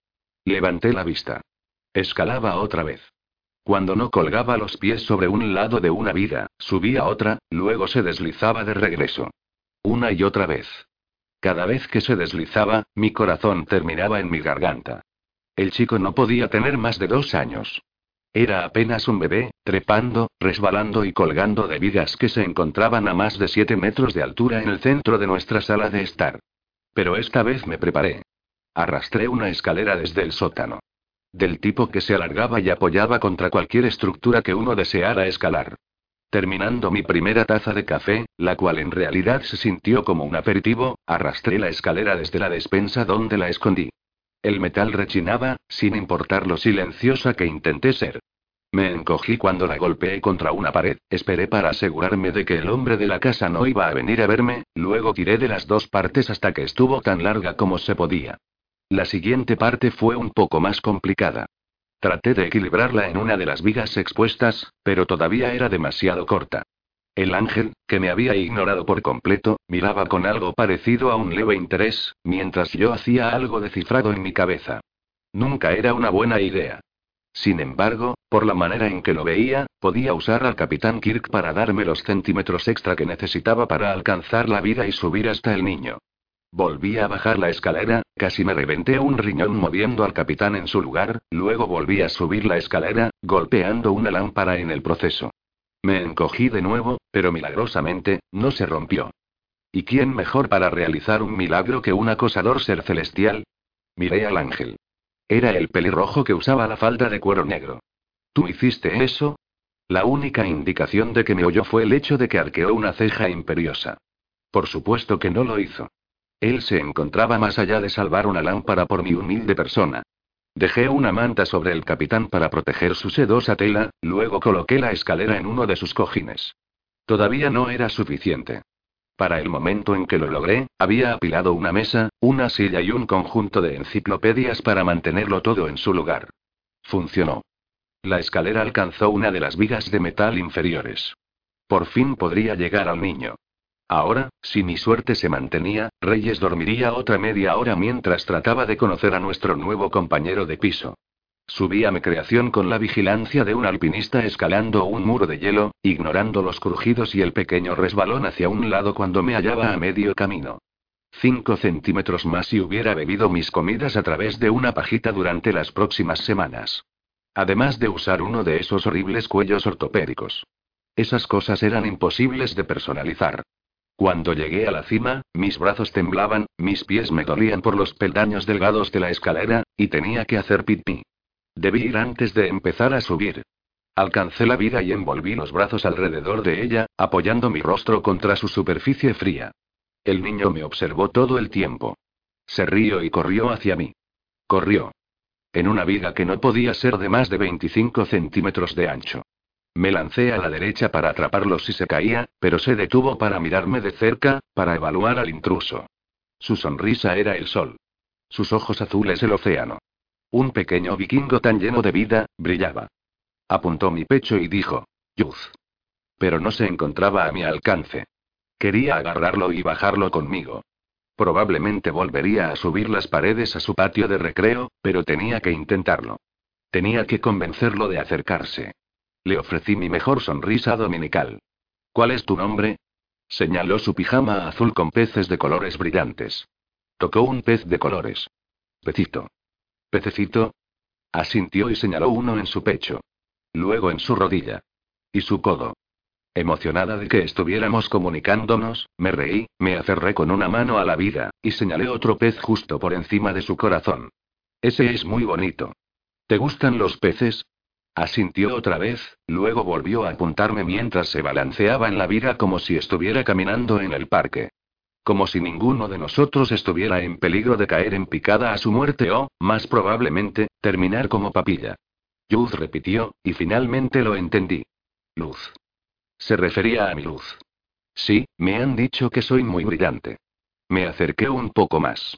Levanté la vista. Escalaba otra vez. Cuando no colgaba los pies sobre un lado de una vida, subía otra, luego se deslizaba de regreso. Una y otra vez. Cada vez que se deslizaba, mi corazón terminaba en mi garganta. El chico no podía tener más de dos años. Era apenas un bebé, trepando, resbalando y colgando de vigas que se encontraban a más de siete metros de altura en el centro de nuestra sala de estar. Pero esta vez me preparé. Arrastré una escalera desde el sótano. Del tipo que se alargaba y apoyaba contra cualquier estructura que uno deseara escalar. Terminando mi primera taza de café, la cual en realidad se sintió como un aperitivo, arrastré la escalera desde la despensa donde la escondí. El metal rechinaba, sin importar lo silenciosa que intenté ser. Me encogí cuando la golpeé contra una pared, esperé para asegurarme de que el hombre de la casa no iba a venir a verme, luego tiré de las dos partes hasta que estuvo tan larga como se podía. La siguiente parte fue un poco más complicada. Traté de equilibrarla en una de las vigas expuestas, pero todavía era demasiado corta. El ángel, que me había ignorado por completo, miraba con algo parecido a un leve interés, mientras yo hacía algo descifrado en mi cabeza. Nunca era una buena idea. Sin embargo, por la manera en que lo veía, podía usar al capitán Kirk para darme los centímetros extra que necesitaba para alcanzar la vida y subir hasta el niño. Volví a bajar la escalera, casi me reventé un riñón moviendo al capitán en su lugar, luego volví a subir la escalera, golpeando una lámpara en el proceso. Me encogí de nuevo, pero milagrosamente, no se rompió. ¿Y quién mejor para realizar un milagro que un acosador ser celestial? Miré al ángel. Era el pelirrojo que usaba la falda de cuero negro. ¿Tú hiciste eso? La única indicación de que me oyó fue el hecho de que arqueó una ceja imperiosa. Por supuesto que no lo hizo. Él se encontraba más allá de salvar una lámpara por mi humilde persona. Dejé una manta sobre el capitán para proteger su sedosa tela, luego coloqué la escalera en uno de sus cojines. Todavía no era suficiente. Para el momento en que lo logré, había apilado una mesa, una silla y un conjunto de enciclopedias para mantenerlo todo en su lugar. Funcionó. La escalera alcanzó una de las vigas de metal inferiores. Por fin podría llegar al niño. Ahora, si mi suerte se mantenía, Reyes dormiría otra media hora mientras trataba de conocer a nuestro nuevo compañero de piso. Subí a mi creación con la vigilancia de un alpinista escalando un muro de hielo, ignorando los crujidos y el pequeño resbalón hacia un lado cuando me hallaba a medio camino. Cinco centímetros más si hubiera bebido mis comidas a través de una pajita durante las próximas semanas. Además de usar uno de esos horribles cuellos ortopédicos. Esas cosas eran imposibles de personalizar. Cuando llegué a la cima, mis brazos temblaban, mis pies me dolían por los peldaños delgados de la escalera, y tenía que hacer pipí. Debí ir antes de empezar a subir. Alcancé la vida y envolví los brazos alrededor de ella, apoyando mi rostro contra su superficie fría. El niño me observó todo el tiempo. Se rió y corrió hacia mí. Corrió. En una viga que no podía ser de más de 25 centímetros de ancho. Me lancé a la derecha para atraparlo si se caía, pero se detuvo para mirarme de cerca, para evaluar al intruso. Su sonrisa era el sol. Sus ojos azules el océano. Un pequeño vikingo tan lleno de vida, brillaba. Apuntó mi pecho y dijo, Yuz. Pero no se encontraba a mi alcance. Quería agarrarlo y bajarlo conmigo. Probablemente volvería a subir las paredes a su patio de recreo, pero tenía que intentarlo. Tenía que convencerlo de acercarse. Le ofrecí mi mejor sonrisa dominical. ¿Cuál es tu nombre? Señaló su pijama azul con peces de colores brillantes. Tocó un pez de colores. Pecito. ¿Pececito? Asintió y señaló uno en su pecho. Luego en su rodilla. Y su codo. Emocionada de que estuviéramos comunicándonos, me reí, me aferré con una mano a la vida, y señalé otro pez justo por encima de su corazón. Ese es muy bonito. ¿Te gustan los peces? Asintió otra vez, luego volvió a apuntarme mientras se balanceaba en la vida como si estuviera caminando en el parque. Como si ninguno de nosotros estuviera en peligro de caer en picada a su muerte o, más probablemente, terminar como papilla. Luz repitió, y finalmente lo entendí. Luz. Se refería a mi luz. Sí, me han dicho que soy muy brillante. Me acerqué un poco más.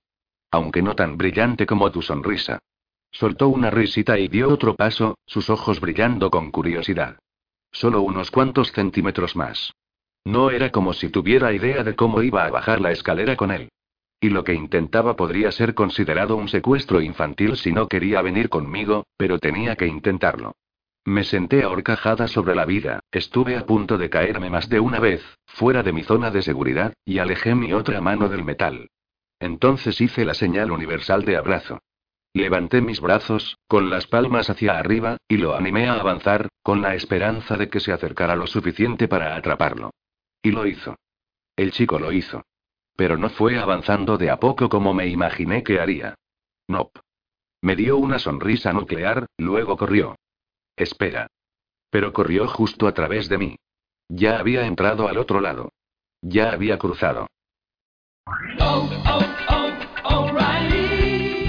Aunque no tan brillante como tu sonrisa. Soltó una risita y dio otro paso, sus ojos brillando con curiosidad. Solo unos cuantos centímetros más. No era como si tuviera idea de cómo iba a bajar la escalera con él. Y lo que intentaba podría ser considerado un secuestro infantil si no quería venir conmigo, pero tenía que intentarlo. Me senté ahorcajada sobre la vida, estuve a punto de caerme más de una vez, fuera de mi zona de seguridad, y alejé mi otra mano del metal. Entonces hice la señal universal de abrazo. Levanté mis brazos, con las palmas hacia arriba, y lo animé a avanzar, con la esperanza de que se acercara lo suficiente para atraparlo. Y lo hizo. El chico lo hizo. Pero no fue avanzando de a poco como me imaginé que haría. No. Me dio una sonrisa nuclear, luego corrió. Espera. Pero corrió justo a través de mí. Ya había entrado al otro lado. Ya había cruzado. Oh, oh,